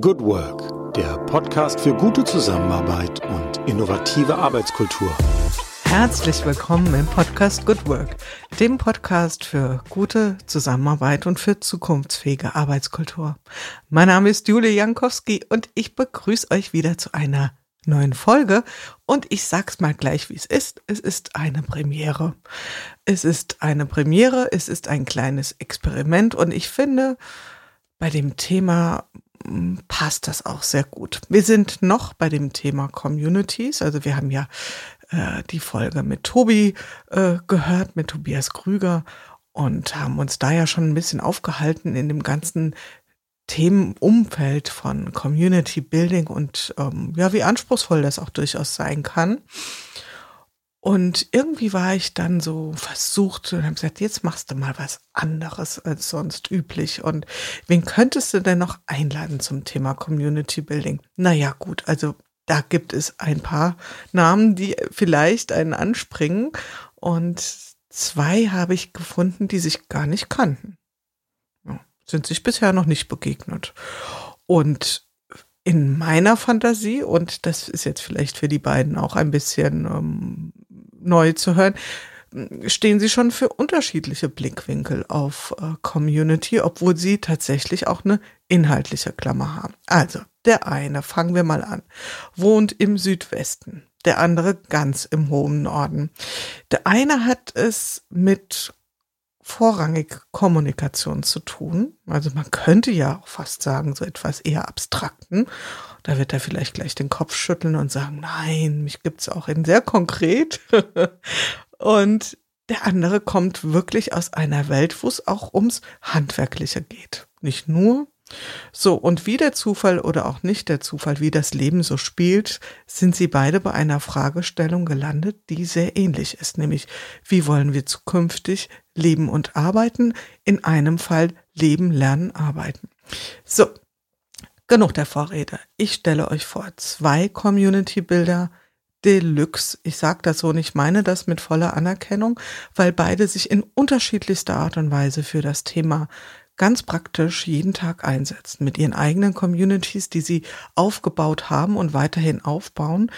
Good Work, der Podcast für gute Zusammenarbeit und innovative Arbeitskultur. Herzlich willkommen im Podcast Good Work, dem Podcast für gute Zusammenarbeit und für zukunftsfähige Arbeitskultur. Mein Name ist Julie Jankowski und ich begrüße euch wieder zu einer neuen Folge und ich sag's mal gleich, wie es ist. Es ist eine Premiere. Es ist eine Premiere, es ist ein kleines Experiment und ich finde, bei dem Thema passt das auch sehr gut. Wir sind noch bei dem Thema Communities. Also wir haben ja äh, die Folge mit Tobi äh, gehört, mit Tobias Krüger und haben uns da ja schon ein bisschen aufgehalten in dem ganzen Themenumfeld von Community Building und ähm, ja, wie anspruchsvoll das auch durchaus sein kann. Und irgendwie war ich dann so versucht und habe gesagt, jetzt machst du mal was anderes als sonst üblich. Und wen könntest du denn noch einladen zum Thema Community Building? Naja, gut, also da gibt es ein paar Namen, die vielleicht einen anspringen. Und zwei habe ich gefunden, die sich gar nicht kannten. Ja, sind sich bisher noch nicht begegnet. Und in meiner Fantasie, und das ist jetzt vielleicht für die beiden auch ein bisschen ähm, neu zu hören, stehen sie schon für unterschiedliche Blickwinkel auf äh, Community, obwohl sie tatsächlich auch eine inhaltliche Klammer haben. Also, der eine, fangen wir mal an, wohnt im Südwesten, der andere ganz im hohen Norden. Der eine hat es mit vorrangig Kommunikation zu tun. Also man könnte ja auch fast sagen, so etwas eher abstrakten. Da wird er vielleicht gleich den Kopf schütteln und sagen, nein, mich gibt's auch in sehr konkret. und der andere kommt wirklich aus einer Welt, wo es auch ums Handwerkliche geht. Nicht nur. So, und wie der Zufall oder auch nicht der Zufall, wie das Leben so spielt, sind sie beide bei einer Fragestellung gelandet, die sehr ähnlich ist, nämlich wie wollen wir zukünftig leben und arbeiten, in einem Fall leben, lernen, arbeiten. So, Genug der Vorrede. Ich stelle euch vor zwei Community-Bilder Deluxe. Ich sage das so und ich meine das mit voller Anerkennung, weil beide sich in unterschiedlichster Art und Weise für das Thema ganz praktisch jeden Tag einsetzen. Mit ihren eigenen Communities, die sie aufgebaut haben und weiterhin aufbauen,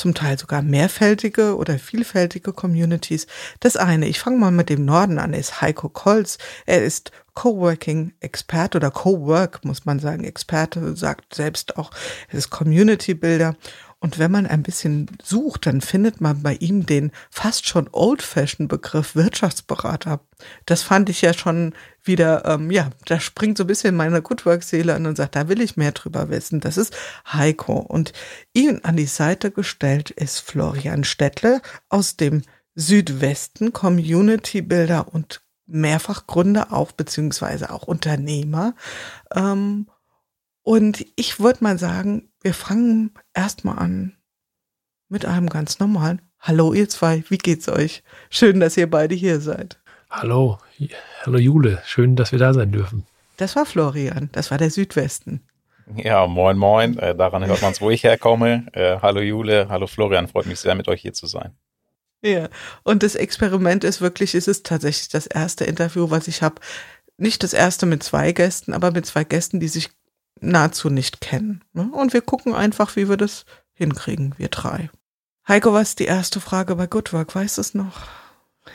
zum Teil sogar mehrfältige oder vielfältige Communities. Das eine, ich fange mal mit dem Norden an, ist Heiko Kolz. Er ist Coworking-Experte oder Cowork, muss man sagen, Experte, sagt selbst auch, er ist Community-Builder. Und wenn man ein bisschen sucht, dann findet man bei ihm den fast schon old-fashioned-Begriff Wirtschaftsberater. Das fand ich ja schon wieder, ähm, ja, da springt so ein bisschen meine Goodwork-Seele an und sagt, da will ich mehr drüber wissen. Das ist Heiko. Und ihn an die Seite gestellt ist Florian Stettle aus dem Südwesten, Community-Builder und Mehrfachgründer auch, beziehungsweise auch Unternehmer. Ähm, und ich würde mal sagen, wir fangen erstmal an mit einem ganz normalen Hallo ihr zwei, wie geht's euch? Schön, dass ihr beide hier seid. Hallo, hallo Jule, schön, dass wir da sein dürfen. Das war Florian, das war der Südwesten. Ja, moin, moin. Äh, daran hört man es, wo ich herkomme. Äh, hallo Jule, hallo Florian, freut mich sehr, mit euch hier zu sein. Ja, und das Experiment ist wirklich, es ist tatsächlich das erste Interview, was ich habe. Nicht das erste mit zwei Gästen, aber mit zwei Gästen, die sich nahezu nicht kennen. Ne? Und wir gucken einfach, wie wir das hinkriegen, wir drei. Heiko, was ist die erste Frage bei Good Work? Weißt du es noch?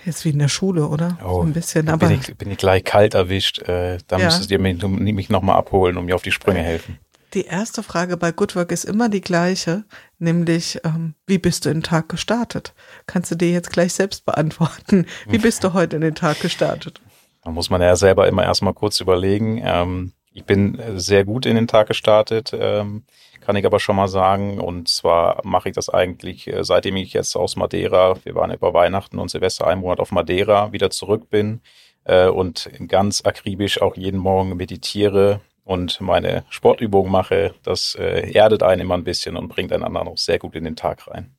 Jetzt wie in der Schule, oder? Oh, so ein bisschen, aber. Bin ich, bin ich gleich kalt erwischt. Äh, da ja. müsstet ihr mich, mich nochmal abholen und mir auf die Sprünge helfen. Die erste Frage bei Good Work ist immer die gleiche, nämlich, ähm, wie bist du in den Tag gestartet? Kannst du dir jetzt gleich selbst beantworten. Wie bist du heute in den Tag gestartet? Da muss man ja selber immer erstmal kurz überlegen. Ähm, ich bin sehr gut in den Tag gestartet, ähm, kann ich aber schon mal sagen. Und zwar mache ich das eigentlich, äh, seitdem ich jetzt aus Madeira, wir waren über Weihnachten und Silvester einen Monat auf Madeira, wieder zurück bin äh, und ganz akribisch auch jeden Morgen meditiere und meine Sportübungen mache. Das äh, erdet einen immer ein bisschen und bringt einen anderen auch sehr gut in den Tag rein.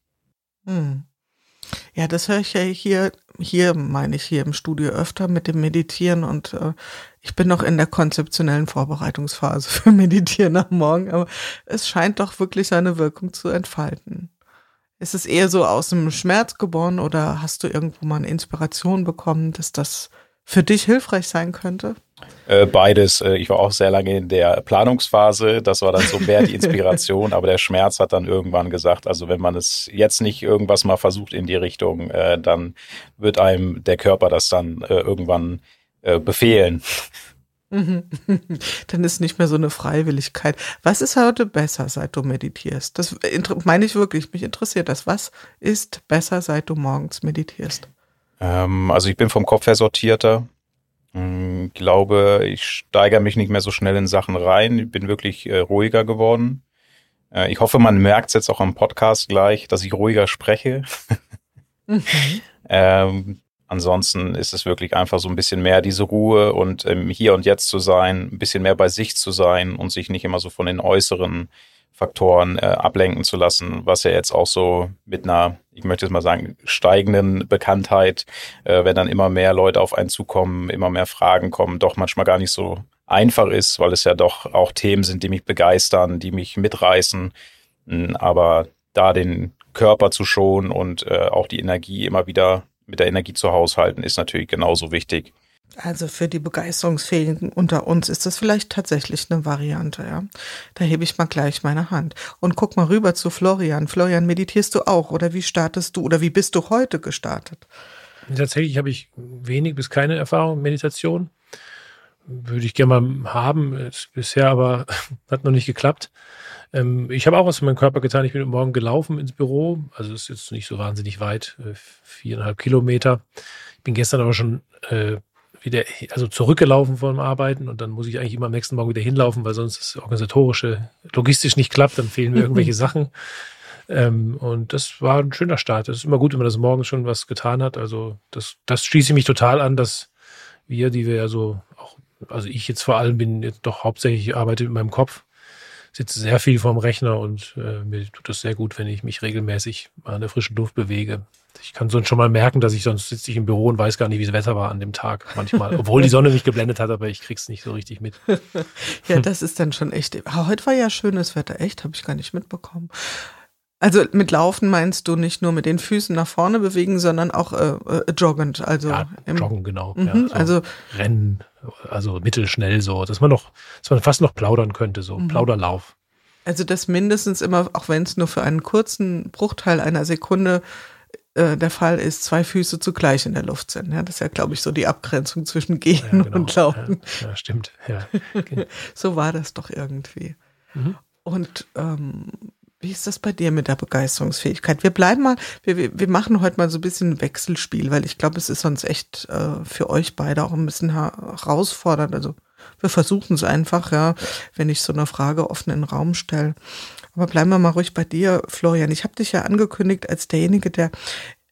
Hm. Ja, das höre ich ja hier, hier meine ich hier im Studio öfter mit dem Meditieren und äh, ich bin noch in der konzeptionellen Vorbereitungsphase für Meditieren am Morgen, aber es scheint doch wirklich seine Wirkung zu entfalten. Ist es eher so aus dem Schmerz geboren oder hast du irgendwo mal eine Inspiration bekommen, dass das für dich hilfreich sein könnte? Äh, beides. Äh, ich war auch sehr lange in der Planungsphase. Das war dann so mehr die Inspiration. aber der Schmerz hat dann irgendwann gesagt, also wenn man es jetzt nicht irgendwas mal versucht in die Richtung, äh, dann wird einem der Körper das dann irgendwann befehlen. Dann ist nicht mehr so eine Freiwilligkeit. Was ist heute besser, seit du meditierst? Das meine ich wirklich. Mich interessiert das. Was ist besser, seit du morgens meditierst? Ähm, also ich bin vom Kopf her sortierter. Ich hm, glaube, ich steigere mich nicht mehr so schnell in Sachen rein. Ich bin wirklich äh, ruhiger geworden. Äh, ich hoffe, man merkt es jetzt auch am Podcast gleich, dass ich ruhiger spreche. mhm. ähm, ansonsten ist es wirklich einfach so ein bisschen mehr diese Ruhe und ähm, hier und jetzt zu sein, ein bisschen mehr bei sich zu sein und sich nicht immer so von den äußeren Faktoren äh, ablenken zu lassen, was ja jetzt auch so mit einer, ich möchte jetzt mal sagen, steigenden Bekanntheit, äh, wenn dann immer mehr Leute auf einen zukommen, immer mehr Fragen kommen, doch manchmal gar nicht so einfach ist, weil es ja doch auch Themen sind, die mich begeistern, die mich mitreißen. Hm, aber da den Körper zu schonen und äh, auch die Energie immer wieder mit der Energie zu haushalten, ist natürlich genauso wichtig. Also für die Begeisterungsfähigen unter uns ist das vielleicht tatsächlich eine Variante, ja. Da hebe ich mal gleich meine Hand. Und guck mal rüber zu Florian. Florian, meditierst du auch oder wie startest du oder wie bist du heute gestartet? Tatsächlich habe ich wenig bis keine Erfahrung mit Meditation. Würde ich gerne mal haben, bisher aber hat noch nicht geklappt. Ähm, ich habe auch was für meinen Körper getan. Ich bin morgen gelaufen ins Büro. Also es ist jetzt nicht so wahnsinnig weit, äh, viereinhalb Kilometer. Ich bin gestern aber schon äh, wieder, also zurückgelaufen vom Arbeiten und dann muss ich eigentlich immer am nächsten Morgen wieder hinlaufen, weil sonst das organisatorische, logistisch nicht klappt, dann fehlen mir irgendwelche Sachen. Ähm, und das war ein schöner Start. Es ist immer gut, wenn man das morgens schon was getan hat. Also das, das schließe ich mich total an, dass wir, die wir ja so auch, also ich jetzt vor allem bin jetzt doch hauptsächlich arbeite mit meinem Kopf, sitze sehr viel vorm Rechner und äh, mir tut das sehr gut, wenn ich mich regelmäßig an der frischen Luft bewege. Ich kann sonst schon mal merken, dass ich sonst sitze ich im Büro und weiß gar nicht, wie das Wetter war an dem Tag manchmal. Obwohl die Sonne mich geblendet hat, aber ich krieg's nicht so richtig mit. ja, das ist dann schon echt. Heute war ja schönes Wetter, echt, habe ich gar nicht mitbekommen. Also mit Laufen meinst du nicht nur mit den Füßen nach vorne bewegen, sondern auch äh, äh, joggend. Also ja, joggen genau. Mhm, ja, so also Rennen, also mittelschnell so, dass man noch, dass man fast noch plaudern könnte, so mhm. Plauderlauf. Also das mindestens immer, auch wenn es nur für einen kurzen Bruchteil einer Sekunde äh, der Fall ist, zwei Füße zugleich in der Luft sind. Ja, das ist ja, glaube ich, so die Abgrenzung zwischen Gehen ja, genau. und Laufen. Ja, ja stimmt. Ja. so war das doch irgendwie. Mhm. Und ähm, wie ist das bei dir mit der Begeisterungsfähigkeit? Wir bleiben mal, wir, wir machen heute mal so ein bisschen ein Wechselspiel, weil ich glaube, es ist sonst echt äh, für euch beide auch ein bisschen herausfordernd. Also wir versuchen es einfach, ja, wenn ich so eine Frage offen in den Raum stelle. Aber bleiben wir mal ruhig bei dir, Florian. Ich habe dich ja angekündigt als derjenige, der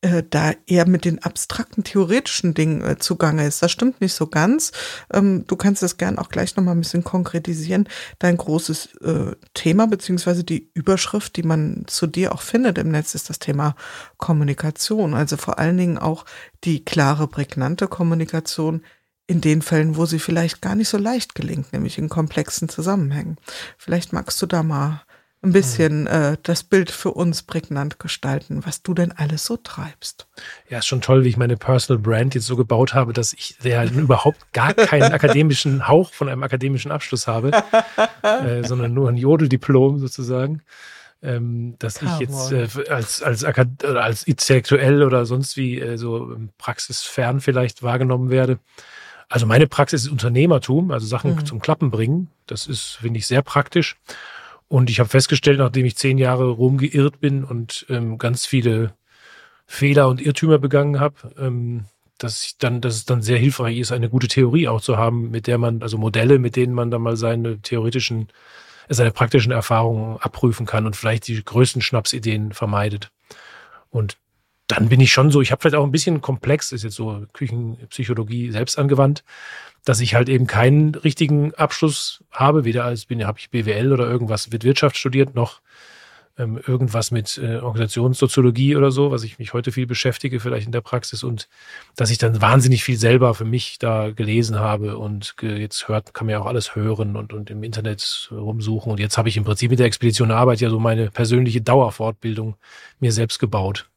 äh, da eher mit den abstrakten, theoretischen Dingen äh, zugange ist. Das stimmt nicht so ganz. Ähm, du kannst das gern auch gleich nochmal ein bisschen konkretisieren. Dein großes äh, Thema, beziehungsweise die Überschrift, die man zu dir auch findet im Netz, ist das Thema Kommunikation. Also vor allen Dingen auch die klare, prägnante Kommunikation in den Fällen, wo sie vielleicht gar nicht so leicht gelingt, nämlich in komplexen Zusammenhängen. Vielleicht magst du da mal ein bisschen äh, das Bild für uns prägnant gestalten, was du denn alles so treibst. Ja, ist schon toll, wie ich meine Personal Brand jetzt so gebaut habe, dass ich ja überhaupt gar keinen akademischen Hauch von einem akademischen Abschluss habe, äh, sondern nur ein Jodeldiplom sozusagen. Ähm, dass Come ich jetzt äh, als, als, als intellektuell oder sonst wie äh, so praxisfern vielleicht wahrgenommen werde. Also meine Praxis ist Unternehmertum, also Sachen mhm. zum Klappen bringen. Das ist, finde ich, sehr praktisch. Und ich habe festgestellt, nachdem ich zehn Jahre rumgeirrt bin und ähm, ganz viele Fehler und Irrtümer begangen habe, ähm, dass ich dann, dass es dann sehr hilfreich ist, eine gute Theorie auch zu haben, mit der man, also Modelle, mit denen man dann mal seine theoretischen, seine praktischen Erfahrungen abprüfen kann und vielleicht die größten Schnapsideen vermeidet. Und dann bin ich schon so, ich habe vielleicht auch ein bisschen komplex, ist jetzt so Küchenpsychologie selbst angewandt, dass ich halt eben keinen richtigen Abschluss habe, weder als bin, habe ich BWL oder irgendwas mit Wirtschaft studiert, noch ähm, irgendwas mit äh, Organisationssoziologie oder so, was ich mich heute viel beschäftige, vielleicht in der Praxis und dass ich dann wahnsinnig viel selber für mich da gelesen habe und jetzt hört, kann man ja auch alles hören und, und im Internet rumsuchen und jetzt habe ich im Prinzip mit der Expedition Arbeit ja so meine persönliche Dauerfortbildung mir selbst gebaut.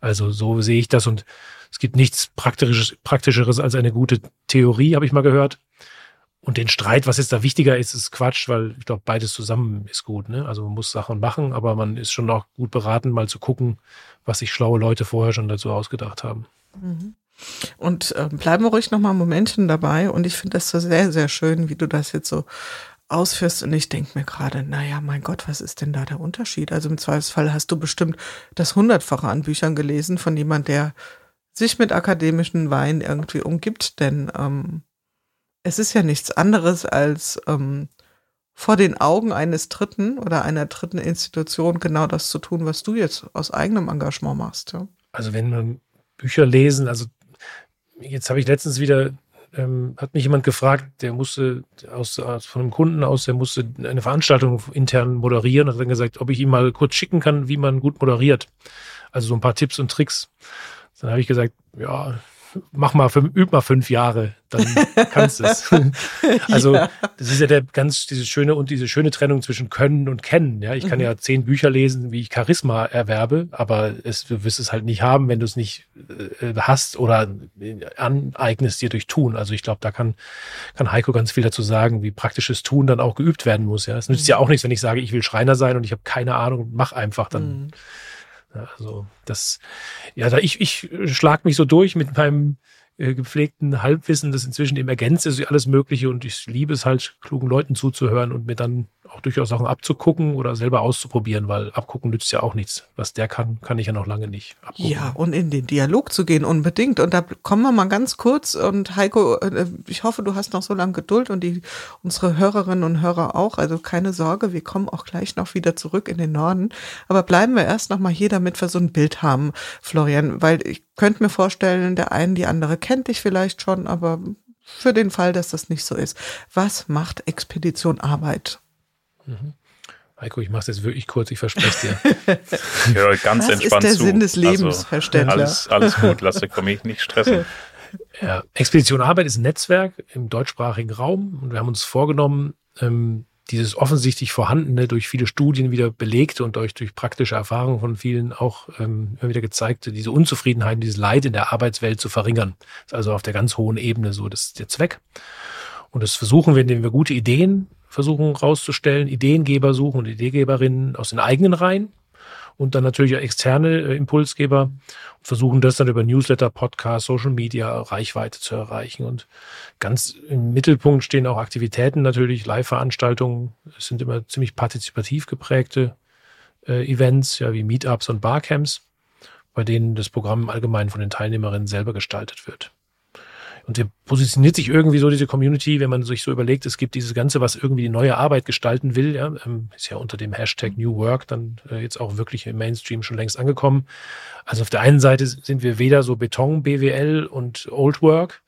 Also so sehe ich das und Es gibt nichts Praktischeres, Praktischeres als eine gute Theorie, habe ich mal gehört. Und den Streit, was jetzt da wichtiger ist, ist Quatsch, weil ich glaube, beides zusammen ist gut. Ne? Also man muss Sachen machen, aber man ist schon auch gut beraten, mal zu gucken, was sich schlaue Leute vorher schon dazu ausgedacht haben. Mhm. Und äh, bleiben wir ruhig noch mal ein Momentchen dabei. Und ich finde das so sehr, sehr schön, wie du das jetzt so ausführst. Und ich denke mir gerade, naja, mein Gott, was ist denn da der Unterschied? Also im Zweifelsfall hast du bestimmt das Hundertfache an Büchern gelesen von jemand, der sich mit akademischen Wein irgendwie umgibt. Denn ähm, es ist ja nichts anderes als ähm, vor den Augen eines Dritten oder einer dritten Institution genau das zu tun, was du jetzt aus eigenem Engagement machst. Ja? Also wenn man Bücher lesen, also jetzt habe ich letztens wieder, ähm, hat mich jemand gefragt, der musste aus, aus, von einem Kunden aus, der musste eine Veranstaltung intern moderieren hat dann gesagt, ob ich ihm mal kurz schicken kann, wie man gut moderiert. Also so ein paar Tipps und Tricks. Dann habe ich gesagt, ja, mach mal, üb mal fünf Jahre, dann kannst du es. also ja. das ist ja der ganz diese schöne und diese schöne Trennung zwischen Können und Kennen. Ja, ich kann mhm. ja zehn Bücher lesen, wie ich Charisma erwerbe, aber es, du wirst es halt nicht haben, wenn du es nicht äh, hast oder aneignest dir durch Tun. Also ich glaube, da kann kann Heiko ganz viel dazu sagen, wie praktisches Tun dann auch geübt werden muss. Ja, es nützt mhm. ja auch nichts, wenn ich sage, ich will Schreiner sein und ich habe keine Ahnung, mach einfach dann. Mhm also das, ja, da ich, ich schlag mich so durch mit meinem äh, gepflegten Halbwissen, das inzwischen eben ergänzt ist, alles Mögliche und ich liebe es halt, klugen Leuten zuzuhören und mir dann auch durchaus Sachen abzugucken oder selber auszuprobieren, weil abgucken nützt ja auch nichts. Was der kann, kann ich ja noch lange nicht abgucken. Ja, und in den Dialog zu gehen, unbedingt. Und da kommen wir mal ganz kurz und Heiko, äh, ich hoffe, du hast noch so lange Geduld und die, unsere Hörerinnen und Hörer auch. Also keine Sorge, wir kommen auch gleich noch wieder zurück in den Norden. Aber bleiben wir erst noch mal hier, damit wir so ein Bild haben, Florian, weil ich könnte mir vorstellen, der eine, die andere kennt dich vielleicht schon, aber für den Fall, dass das nicht so ist. Was macht Expedition Arbeit? Mhm. Heiko, ich mache es jetzt wirklich kurz, ich verspreche es dir. ich höre ganz Was entspannt ist der zu. Sinn des Lebens, also. Alles, alles gut, lass dich mich nicht stressen. Ja, Expedition Arbeit ist ein Netzwerk im deutschsprachigen Raum und wir haben uns vorgenommen, ähm, dieses offensichtlich vorhandene, durch viele Studien wieder belegte und durch, durch praktische Erfahrungen von vielen auch ähm, immer wieder gezeigte, diese Unzufriedenheit, dieses Leid in der Arbeitswelt zu verringern. Das ist also auf der ganz hohen Ebene so das der Zweck. Und das versuchen wir, indem wir gute Ideen versuchen rauszustellen, Ideengeber suchen und Ideengeberinnen aus den eigenen Reihen und dann natürlich auch externe äh, Impulsgeber und versuchen das dann über Newsletter, Podcast, Social Media Reichweite zu erreichen. Und ganz im Mittelpunkt stehen auch Aktivitäten natürlich, Live-Veranstaltungen. Es sind immer ziemlich partizipativ geprägte äh, Events, ja, wie Meetups und Barcamps, bei denen das Programm allgemein von den Teilnehmerinnen selber gestaltet wird. Und der positioniert sich irgendwie so, diese Community, wenn man sich so überlegt, es gibt dieses Ganze, was irgendwie die neue Arbeit gestalten will, ja, ähm, ist ja unter dem Hashtag New Work dann äh, jetzt auch wirklich im Mainstream schon längst angekommen. Also auf der einen Seite sind wir weder so Beton, BWL und Old Work,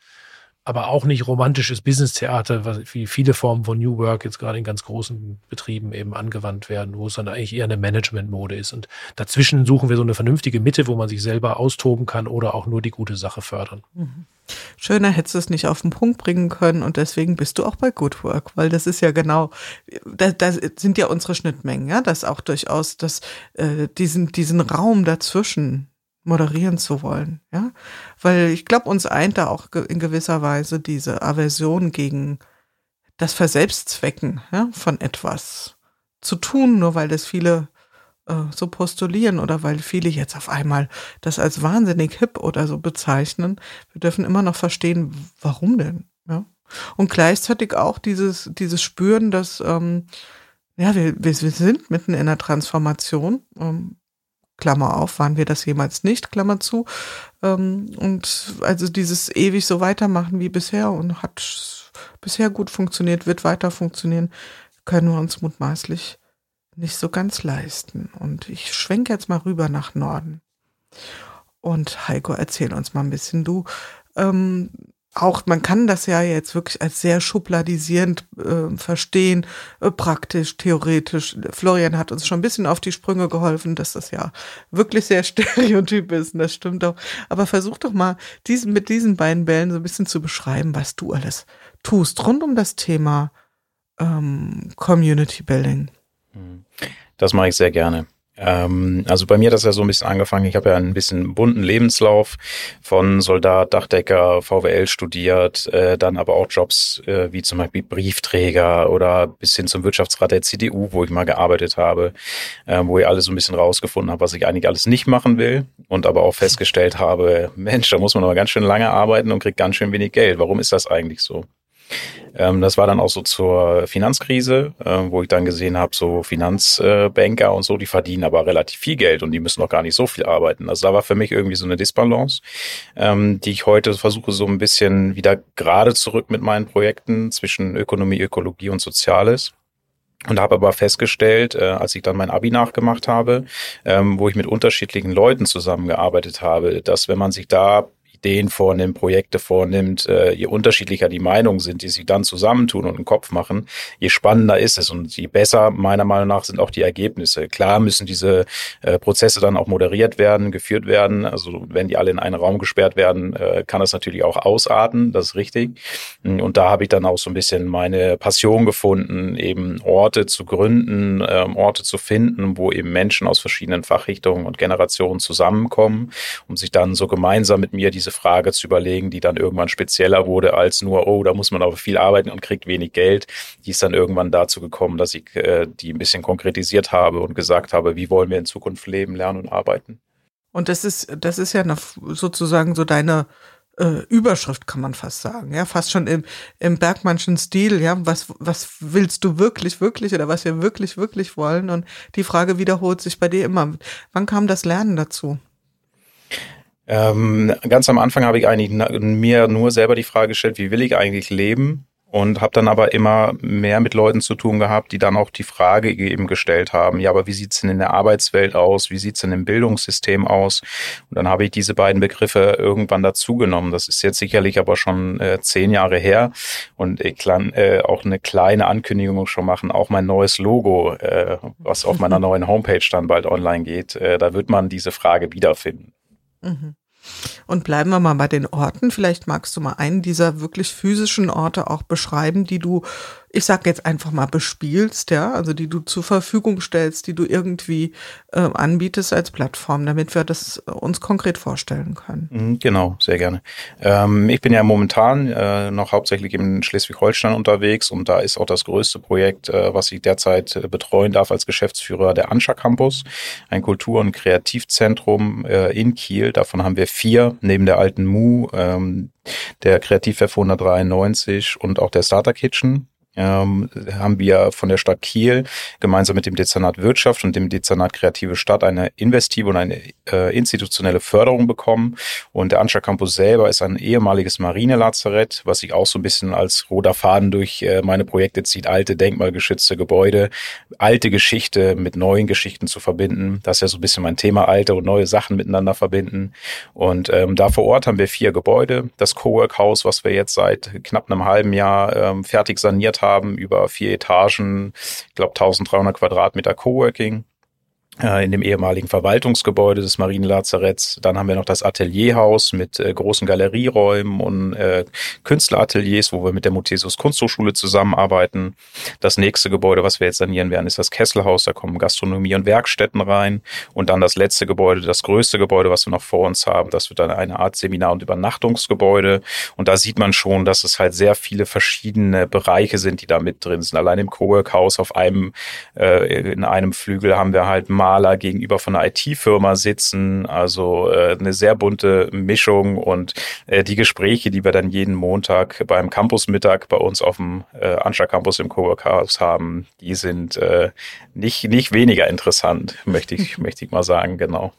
aber auch nicht romantisches Business-Theater, wie viele Formen von New Work jetzt gerade in ganz großen Betrieben eben angewandt werden, wo es dann eigentlich eher eine Management-Mode ist. Und dazwischen suchen wir so eine vernünftige Mitte, wo man sich selber austoben kann oder auch nur die gute Sache fördern. Mhm. Schöner hättest du es nicht auf den Punkt bringen können und deswegen bist du auch bei Good Work, weil das ist ja genau, da, da sind ja unsere Schnittmengen, ja, das auch durchaus, dass äh, diesen, diesen Raum dazwischen moderieren zu wollen, ja, weil ich glaube, uns eint da auch in gewisser Weise diese Aversion gegen das Verselbstzwecken ja, von etwas zu tun, nur weil das viele äh, so postulieren oder weil viele jetzt auf einmal das als wahnsinnig hip oder so bezeichnen. Wir dürfen immer noch verstehen, warum denn, ja. Und gleichzeitig auch dieses, dieses Spüren, dass, ähm, ja, wir, wir, sind mitten in einer Transformation. Ähm, Klammer auf, waren wir das jemals nicht, Klammer zu. Ähm, und also dieses ewig so weitermachen wie bisher und hat bisher gut funktioniert, wird weiter funktionieren, können wir uns mutmaßlich nicht so ganz leisten. Und ich schwenke jetzt mal rüber nach Norden. Und Heiko, erzähl uns mal ein bisschen, du, ähm, auch, man kann das ja jetzt wirklich als sehr schubladisierend äh, verstehen, äh, praktisch, theoretisch. Florian hat uns schon ein bisschen auf die Sprünge geholfen, dass das ja wirklich sehr stereotyp ist, und das stimmt auch. Aber versuch doch mal, diesen, mit diesen beiden Bällen so ein bisschen zu beschreiben, was du alles tust rund um das Thema ähm, Community Building. Das mache ich sehr gerne. Ähm, also bei mir hat das ja so ein bisschen angefangen. Ich habe ja ein bisschen bunten Lebenslauf von Soldat, Dachdecker, VWL studiert, äh, dann aber auch Jobs äh, wie zum Beispiel Briefträger oder bis hin zum Wirtschaftsrat der CDU, wo ich mal gearbeitet habe, äh, wo ich alles so ein bisschen rausgefunden habe, was ich eigentlich alles nicht machen will und aber auch festgestellt habe, Mensch, da muss man aber ganz schön lange arbeiten und kriegt ganz schön wenig Geld. Warum ist das eigentlich so? Ähm, das war dann auch so zur Finanzkrise, äh, wo ich dann gesehen habe, so Finanzbanker und so, die verdienen aber relativ viel Geld und die müssen noch gar nicht so viel arbeiten. Also da war für mich irgendwie so eine Disbalance, ähm, die ich heute versuche so ein bisschen wieder gerade zurück mit meinen Projekten zwischen Ökonomie, Ökologie und Soziales. Und habe aber festgestellt, äh, als ich dann mein Abi nachgemacht habe, ähm, wo ich mit unterschiedlichen Leuten zusammengearbeitet habe, dass wenn man sich da Ideen vornimmt, Projekte vornimmt, äh, je unterschiedlicher die Meinungen sind, die sich dann zusammentun und einen Kopf machen, je spannender ist es und je besser meiner Meinung nach sind auch die Ergebnisse. Klar müssen diese äh, Prozesse dann auch moderiert werden, geführt werden. Also wenn die alle in einen Raum gesperrt werden, äh, kann das natürlich auch ausarten, das ist richtig. Und da habe ich dann auch so ein bisschen meine Passion gefunden, eben Orte zu gründen, ähm, Orte zu finden, wo eben Menschen aus verschiedenen Fachrichtungen und Generationen zusammenkommen, um sich dann so gemeinsam mit mir diese Frage zu überlegen, die dann irgendwann spezieller wurde als nur, oh, da muss man aber viel arbeiten und kriegt wenig Geld. Die ist dann irgendwann dazu gekommen, dass ich äh, die ein bisschen konkretisiert habe und gesagt habe, wie wollen wir in Zukunft leben, lernen und arbeiten. Und das ist, das ist ja sozusagen so deine äh, Überschrift, kann man fast sagen. Ja, fast schon im, im Bergmannschen Stil. Ja, was, was willst du wirklich, wirklich oder was wir wirklich, wirklich wollen? Und die Frage wiederholt sich bei dir immer. Wann kam das Lernen dazu? Ähm, ganz am Anfang habe ich eigentlich mir nur selber die Frage gestellt, wie will ich eigentlich leben? Und habe dann aber immer mehr mit Leuten zu tun gehabt, die dann auch die Frage eben gestellt haben, ja, aber wie sieht's denn in der Arbeitswelt aus? Wie sieht's denn im Bildungssystem aus? Und dann habe ich diese beiden Begriffe irgendwann dazugenommen. Das ist jetzt sicherlich aber schon äh, zehn Jahre her. Und ich kann äh, auch eine kleine Ankündigung schon machen, auch mein neues Logo, äh, was auf meiner neuen Homepage dann bald online geht, äh, da wird man diese Frage wiederfinden. Mhm. Und bleiben wir mal bei den Orten. Vielleicht magst du mal einen dieser wirklich physischen Orte auch beschreiben, die du ich sag jetzt einfach mal bespielst, ja, also die du zur Verfügung stellst, die du irgendwie äh, anbietest als Plattform, damit wir das uns konkret vorstellen können. Mhm, genau, sehr gerne. Ähm, ich bin ja momentan äh, noch hauptsächlich in Schleswig-Holstein unterwegs und da ist auch das größte Projekt, äh, was ich derzeit äh, betreuen darf als Geschäftsführer, der Anscha Campus, ein Kultur- und Kreativzentrum äh, in Kiel. Davon haben wir vier, neben der alten Mu, ähm, der Kreativwerf 193 und auch der Starter Kitchen ähm, haben wir von der Stadt Kiel gemeinsam mit dem Dezernat Wirtschaft und dem Dezernat Kreative Stadt eine investive und eine äh, institutionelle Förderung bekommen. Und der Anscha Campus selber ist ein ehemaliges Marinelazarett, was sich auch so ein bisschen als roter Faden durch äh, meine Projekte zieht, alte denkmalgeschützte Gebäude, alte Geschichte mit neuen Geschichten zu verbinden. Das ist ja so ein bisschen mein Thema, alte und neue Sachen miteinander verbinden. Und ähm, da vor Ort haben wir vier Gebäude. Das Cowork House, was wir jetzt seit knapp einem halben Jahr ähm, fertig saniert haben über vier Etagen, ich glaube 1300 Quadratmeter Coworking. Äh, in dem ehemaligen Verwaltungsgebäude des Marinelazaretts. Dann haben wir noch das Atelierhaus mit äh, großen Galerieräumen und äh, Künstlerateliers, wo wir mit der Muthesius Kunsthochschule zusammenarbeiten. Das nächste Gebäude, was wir jetzt sanieren werden, ist das Kesselhaus. Da kommen Gastronomie und Werkstätten rein. Und dann das letzte Gebäude, das größte Gebäude, was wir noch vor uns haben. Das wird dann eine Art Seminar- und Übernachtungsgebäude. Und da sieht man schon, dass es halt sehr viele verschiedene Bereiche sind, die da mit drin sind. Allein im Cowork-Haus auf einem, äh, in einem Flügel haben wir halt Maler gegenüber von einer IT-Firma sitzen. Also äh, eine sehr bunte Mischung und äh, die Gespräche, die wir dann jeden Montag beim Campusmittag bei uns auf dem äh, Anscha Campus im Cowork House haben, die sind äh, nicht, nicht weniger interessant, möchte ich, möchte ich mal sagen, genau.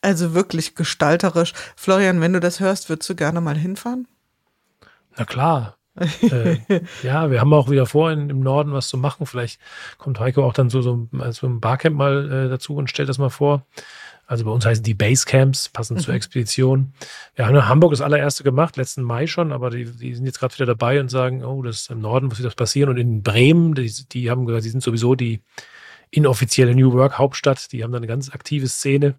Also wirklich gestalterisch. Florian, wenn du das hörst, würdest du gerne mal hinfahren? Na klar, äh, ja, wir haben auch wieder vor, in, im Norden was zu machen. Vielleicht kommt Heiko auch dann so, so also ein Barcamp mal äh, dazu und stellt das mal vor. Also bei uns heißen die Basecamps, passend mhm. zur Expedition. Wir haben in Hamburg das allererste gemacht, letzten Mai schon, aber die, die sind jetzt gerade wieder dabei und sagen, oh, das ist im Norden, muss das passieren. Und in Bremen, die, die haben gesagt, die sind sowieso die inoffizielle New Work Hauptstadt. Die haben da eine ganz aktive Szene.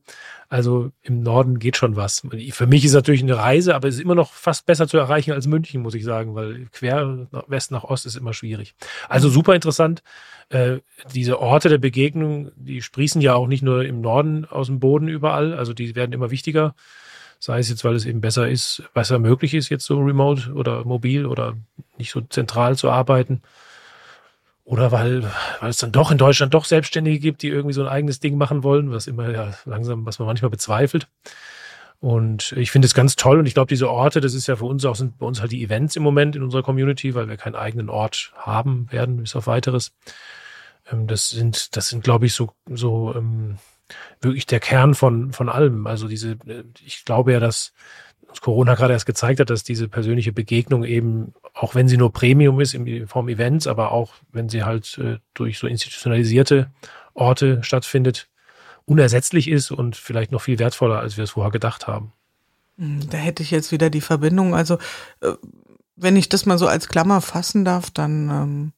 Also im Norden geht schon was. Für mich ist natürlich eine Reise, aber es ist immer noch fast besser zu erreichen als München, muss ich sagen, weil quer nach West nach Ost ist immer schwierig. Also super interessant. Äh, diese Orte der Begegnung, die sprießen ja auch nicht nur im Norden aus dem Boden überall. Also die werden immer wichtiger. Sei es jetzt, weil es eben besser ist, besser möglich ist, jetzt so remote oder mobil oder nicht so zentral zu arbeiten. Oder weil, weil es dann doch in Deutschland doch Selbstständige gibt, die irgendwie so ein eigenes Ding machen wollen, was immer ja langsam, was man manchmal bezweifelt. Und ich finde es ganz toll und ich glaube, diese Orte, das ist ja für uns auch, sind bei uns halt die Events im Moment in unserer Community, weil wir keinen eigenen Ort haben werden, bis auf weiteres. Ähm, das sind, das sind, glaube ich, so, so ähm, wirklich der Kern von, von allem. Also diese, äh, ich glaube ja, dass Corona gerade erst gezeigt hat, dass diese persönliche Begegnung eben, auch wenn sie nur Premium ist in Form Events, aber auch wenn sie halt äh, durch so institutionalisierte Orte stattfindet, unersetzlich ist und vielleicht noch viel wertvoller, als wir es vorher gedacht haben. Hm, da hätte ich jetzt wieder die Verbindung. Also äh, wenn ich das mal so als Klammer fassen darf, dann ähm,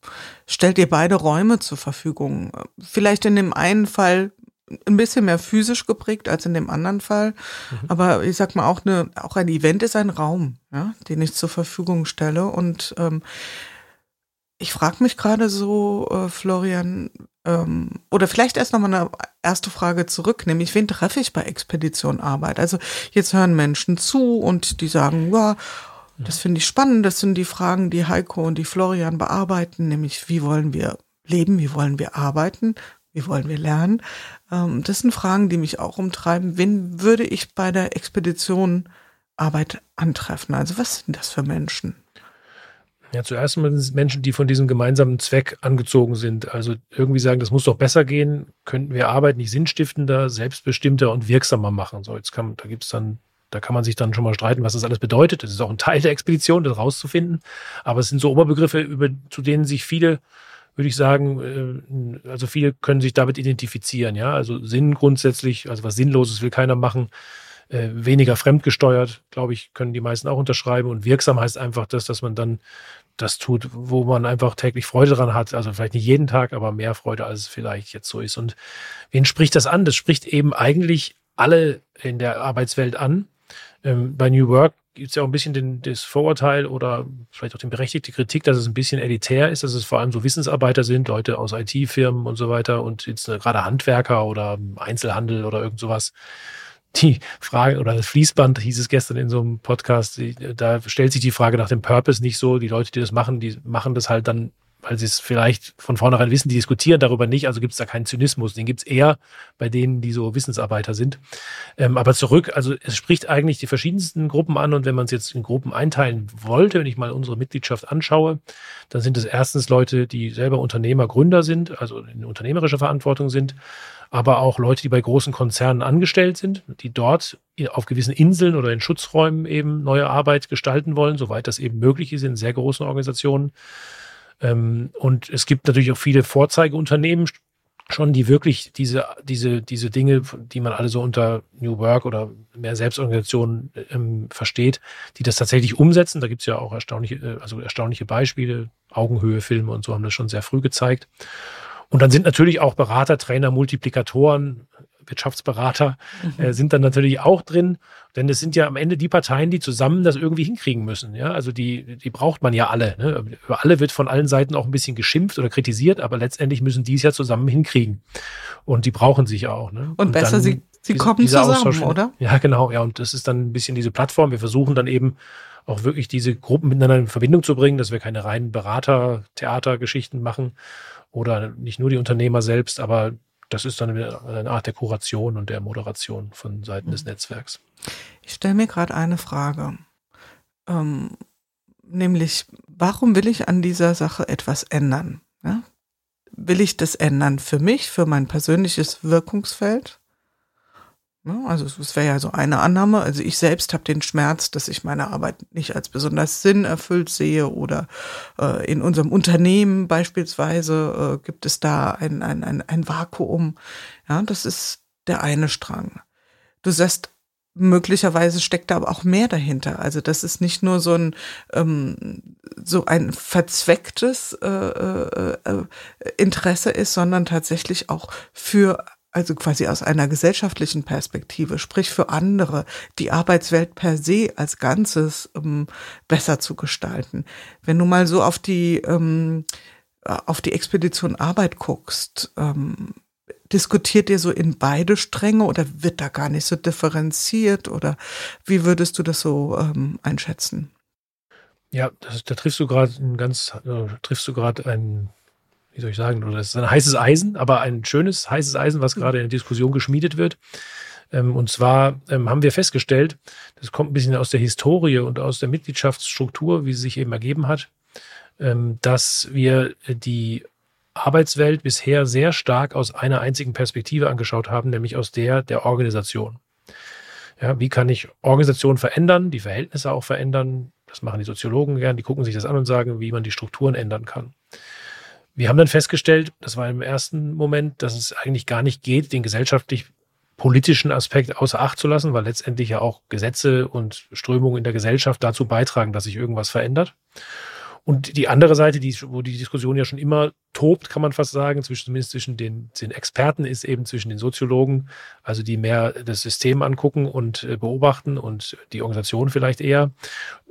stellt ihr beide Räume zur Verfügung. Vielleicht in dem einen Fall ein bisschen mehr physisch geprägt als in dem anderen Fall. Mhm. Aber ich sag mal, auch, eine, auch ein Event ist ein Raum, ja, den ich zur Verfügung stelle. Und ähm, ich frage mich gerade so, äh, Florian, ähm, oder vielleicht erst nochmal eine erste Frage zurück, nämlich wen treffe ich bei Expedition Arbeit? Also jetzt hören Menschen zu und die sagen, ja, das finde ich spannend. Das sind die Fragen, die Heiko und die Florian bearbeiten, nämlich wie wollen wir leben, wie wollen wir arbeiten, wie wollen wir lernen? Ähm, das sind Fragen, die mich auch umtreiben. Wen würde ich bei der Expedition Arbeit antreffen? Also was sind das für Menschen? Ja, zuerst mal Menschen, die von diesem gemeinsamen Zweck angezogen sind. Also irgendwie sagen, das muss doch besser gehen, könnten wir Arbeit nicht sinnstiftender, selbstbestimmter und wirksamer machen. So, jetzt kann, da gibt's dann, da kann man sich dann schon mal streiten, was das alles bedeutet. Das ist auch ein Teil der Expedition, das rauszufinden. Aber es sind so Oberbegriffe, über, zu denen sich viele würde ich sagen, äh, also viele können sich damit identifizieren, ja. Also Sinn grundsätzlich, also was Sinnloses will keiner machen. Äh, weniger fremdgesteuert, glaube ich, können die meisten auch unterschreiben. Und wirksam heißt einfach das, dass man dann das tut, wo man einfach täglich Freude dran hat. Also vielleicht nicht jeden Tag, aber mehr Freude, als es vielleicht jetzt so ist. Und wen spricht das an? Das spricht eben eigentlich alle in der Arbeitswelt an. Ähm, bei New Work gibt es ja auch ein bisschen den, das Vorurteil oder vielleicht auch die berechtigte Kritik, dass es ein bisschen elitär ist, dass es vor allem so Wissensarbeiter sind, Leute aus IT-Firmen und so weiter und jetzt äh, gerade Handwerker oder Einzelhandel oder irgend sowas. Die Frage oder das Fließband hieß es gestern in so einem Podcast, da stellt sich die Frage nach dem Purpose nicht so. Die Leute, die das machen, die machen das halt dann weil sie es vielleicht von vornherein wissen, die diskutieren darüber nicht, also gibt es da keinen Zynismus. Den gibt es eher bei denen, die so Wissensarbeiter sind. Ähm, aber zurück, also es spricht eigentlich die verschiedensten Gruppen an und wenn man es jetzt in Gruppen einteilen wollte, wenn ich mal unsere Mitgliedschaft anschaue, dann sind es erstens Leute, die selber Unternehmer, Gründer sind, also in unternehmerischer Verantwortung sind, aber auch Leute, die bei großen Konzernen angestellt sind, die dort auf gewissen Inseln oder in Schutzräumen eben neue Arbeit gestalten wollen, soweit das eben möglich ist in sehr großen Organisationen. Ähm, und es gibt natürlich auch viele Vorzeigeunternehmen schon, die wirklich diese, diese, diese Dinge, die man alle so unter New Work oder mehr Selbstorganisation ähm, versteht, die das tatsächlich umsetzen. Da gibt es ja auch erstaunliche, äh, also erstaunliche Beispiele, Augenhöhe-Filme und so haben das schon sehr früh gezeigt. Und dann sind natürlich auch Berater, Trainer, Multiplikatoren, Wirtschaftsberater äh, sind dann natürlich auch drin, denn es sind ja am Ende die Parteien, die zusammen das irgendwie hinkriegen müssen. Ja, also die, die braucht man ja alle. Ne? Über alle wird von allen Seiten auch ein bisschen geschimpft oder kritisiert, aber letztendlich müssen die es ja zusammen hinkriegen. Und die brauchen sich auch. Ne? Und, und besser, sie, sie diese, kommen zusammen, Austausch, oder? Ja, genau. Ja, und das ist dann ein bisschen diese Plattform. Wir versuchen dann eben auch wirklich diese Gruppen miteinander in Verbindung zu bringen, dass wir keine reinen Berater-Theater-Geschichten machen oder nicht nur die Unternehmer selbst, aber das ist dann eine Art der Kuration und der Moderation von Seiten des mhm. Netzwerks. Ich stelle mir gerade eine Frage. Ähm, nämlich, warum will ich an dieser Sache etwas ändern? Ja? Will ich das ändern für mich, für mein persönliches Wirkungsfeld? Ne? Also es wäre ja so eine Annahme. Also ich selbst habe den Schmerz, dass ich meine Arbeit nicht als besonders sinnerfüllt sehe oder äh, in unserem Unternehmen beispielsweise äh, gibt es da ein, ein, ein, ein Vakuum. Ja, das ist der eine Strang. Du sagst, möglicherweise steckt da aber auch mehr dahinter. Also das ist nicht nur so ein ähm, so ein verzwecktes äh, äh, äh, Interesse ist, sondern tatsächlich auch für also quasi aus einer gesellschaftlichen Perspektive, sprich für andere, die Arbeitswelt per se als Ganzes ähm, besser zu gestalten. Wenn du mal so auf die ähm, auf die Expedition Arbeit guckst, ähm, diskutiert ihr so in beide Stränge oder wird da gar nicht so differenziert oder wie würdest du das so ähm, einschätzen? Ja, das, da triffst du gerade ein ganz, äh, triffst du gerade ein, wie soll ich sagen, das ist ein heißes Eisen, aber ein schönes heißes Eisen, was gerade in der Diskussion geschmiedet wird. Ähm, und zwar ähm, haben wir festgestellt, das kommt ein bisschen aus der Historie und aus der Mitgliedschaftsstruktur, wie sie sich eben ergeben hat, ähm, dass wir die Arbeitswelt bisher sehr stark aus einer einzigen Perspektive angeschaut haben, nämlich aus der der Organisation. Ja, wie kann ich Organisation verändern, die Verhältnisse auch verändern? Das machen die Soziologen gern, die gucken sich das an und sagen, wie man die Strukturen ändern kann. Wir haben dann festgestellt, das war im ersten Moment, dass es eigentlich gar nicht geht, den gesellschaftlich politischen Aspekt außer Acht zu lassen, weil letztendlich ja auch Gesetze und Strömungen in der Gesellschaft dazu beitragen, dass sich irgendwas verändert. Und die andere Seite, die, wo die Diskussion ja schon immer tobt, kann man fast sagen, zwischen, zumindest zwischen den, den Experten, ist eben zwischen den Soziologen, also die mehr das System angucken und äh, beobachten und die Organisation vielleicht eher,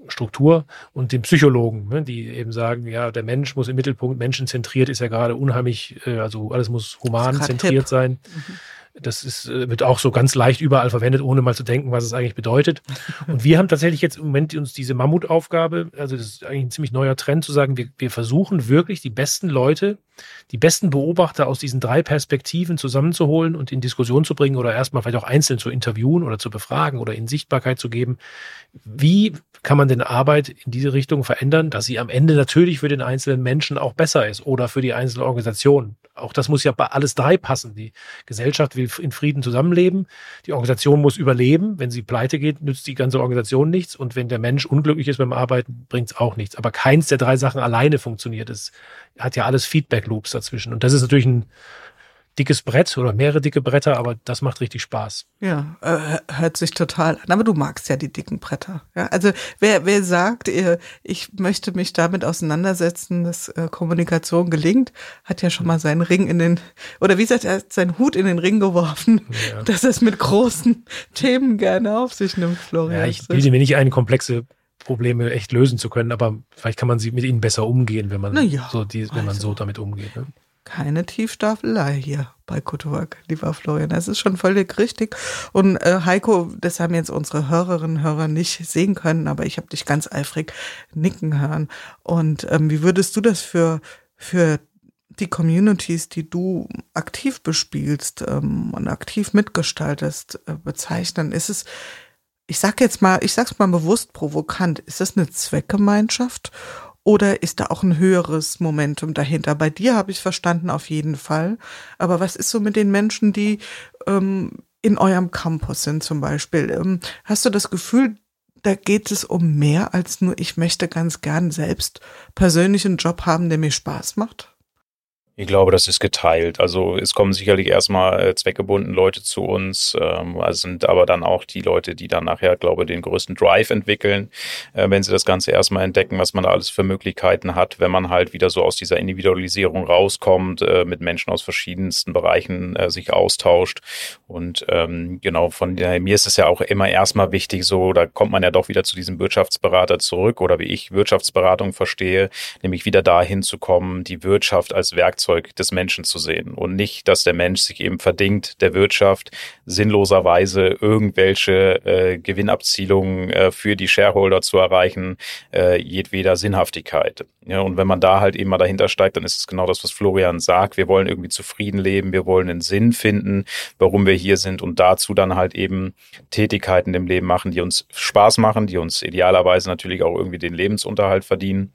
Struktur, und den Psychologen, ne, die eben sagen, ja, der Mensch muss im Mittelpunkt, menschenzentriert ist ja gerade unheimlich, äh, also alles muss human zentriert sein. Mhm. Das ist, äh, wird auch so ganz leicht überall verwendet, ohne mal zu denken, was es eigentlich bedeutet. Und wir haben tatsächlich jetzt im Moment uns diese Mammutaufgabe, also das ist eigentlich ein ziemlich neuer Trend, zu sagen, wir, wir versuchen wirklich die besten Leute, die besten Beobachter aus diesen drei Perspektiven zusammenzuholen und in Diskussion zu bringen oder erstmal vielleicht auch einzeln zu interviewen oder zu befragen oder in Sichtbarkeit zu geben. Wie kann man denn Arbeit in diese Richtung verändern, dass sie am Ende natürlich für den einzelnen Menschen auch besser ist oder für die einzelne Organisation? Auch das muss ja bei alles drei passen. Die Gesellschaft will in Frieden zusammenleben. Die Organisation muss überleben. Wenn sie pleite geht, nützt die ganze Organisation nichts. Und wenn der Mensch unglücklich ist beim Arbeiten, bringt es auch nichts. Aber keins der drei Sachen alleine funktioniert. Es hat ja alles Feedback-Loops dazwischen. Und das ist natürlich ein dickes Brett oder mehrere dicke Bretter, aber das macht richtig Spaß. Ja, äh, hört sich total an. Aber du magst ja die dicken Bretter. Ja, also wer, wer sagt, ich möchte mich damit auseinandersetzen, dass äh, Kommunikation gelingt, hat ja schon mal seinen Ring in den, oder wie gesagt, er hat seinen Hut in den Ring geworfen, ja. dass er es mit großen Themen gerne auf sich nimmt, Florian. Ja, ich bilde mir nicht ein, komplexe Probleme echt lösen zu können, aber vielleicht kann man sie mit ihnen besser umgehen, wenn man ja, so die, wenn also. man so damit umgeht. Ne? Keine Tiefstaffelei hier bei Kutwork, lieber Florian. Das ist schon völlig richtig. Und äh, Heiko, das haben jetzt unsere Hörerinnen und Hörer nicht sehen können, aber ich habe dich ganz eifrig nicken hören. Und ähm, wie würdest du das für, für die Communities, die du aktiv bespielst ähm, und aktiv mitgestaltest, äh, bezeichnen? Ist es, ich sag jetzt mal, ich sag's mal bewusst provokant, ist es eine Zweckgemeinschaft oder ist da auch ein höheres Momentum dahinter? Bei dir habe ich verstanden, auf jeden Fall. Aber was ist so mit den Menschen, die ähm, in eurem Campus sind zum Beispiel? Ähm, hast du das Gefühl, da geht es um mehr als nur, ich möchte ganz gern selbst persönlich einen Job haben, der mir Spaß macht? Ich glaube, das ist geteilt. Also es kommen sicherlich erstmal äh, zweckgebunden Leute zu uns, ähm, also sind aber dann auch die Leute, die dann nachher, glaube ich, den größten Drive entwickeln, äh, wenn sie das Ganze erstmal entdecken, was man da alles für Möglichkeiten hat, wenn man halt wieder so aus dieser Individualisierung rauskommt, äh, mit Menschen aus verschiedensten Bereichen äh, sich austauscht. Und ähm, genau, von der, mir ist es ja auch immer erstmal wichtig, so, da kommt man ja doch wieder zu diesem Wirtschaftsberater zurück oder wie ich Wirtschaftsberatung verstehe, nämlich wieder dahin zu kommen, die Wirtschaft als Werkzeug Werkzeug des Menschen zu sehen und nicht, dass der Mensch sich eben verdingt der Wirtschaft sinnloserweise irgendwelche äh, Gewinnabzielungen äh, für die Shareholder zu erreichen, äh, jedweder Sinnhaftigkeit. Ja, und wenn man da halt eben mal dahinter steigt, dann ist es genau das, was Florian sagt. Wir wollen irgendwie zufrieden leben, wir wollen einen Sinn finden, warum wir hier sind und dazu dann halt eben Tätigkeiten im Leben machen, die uns Spaß machen, die uns idealerweise natürlich auch irgendwie den Lebensunterhalt verdienen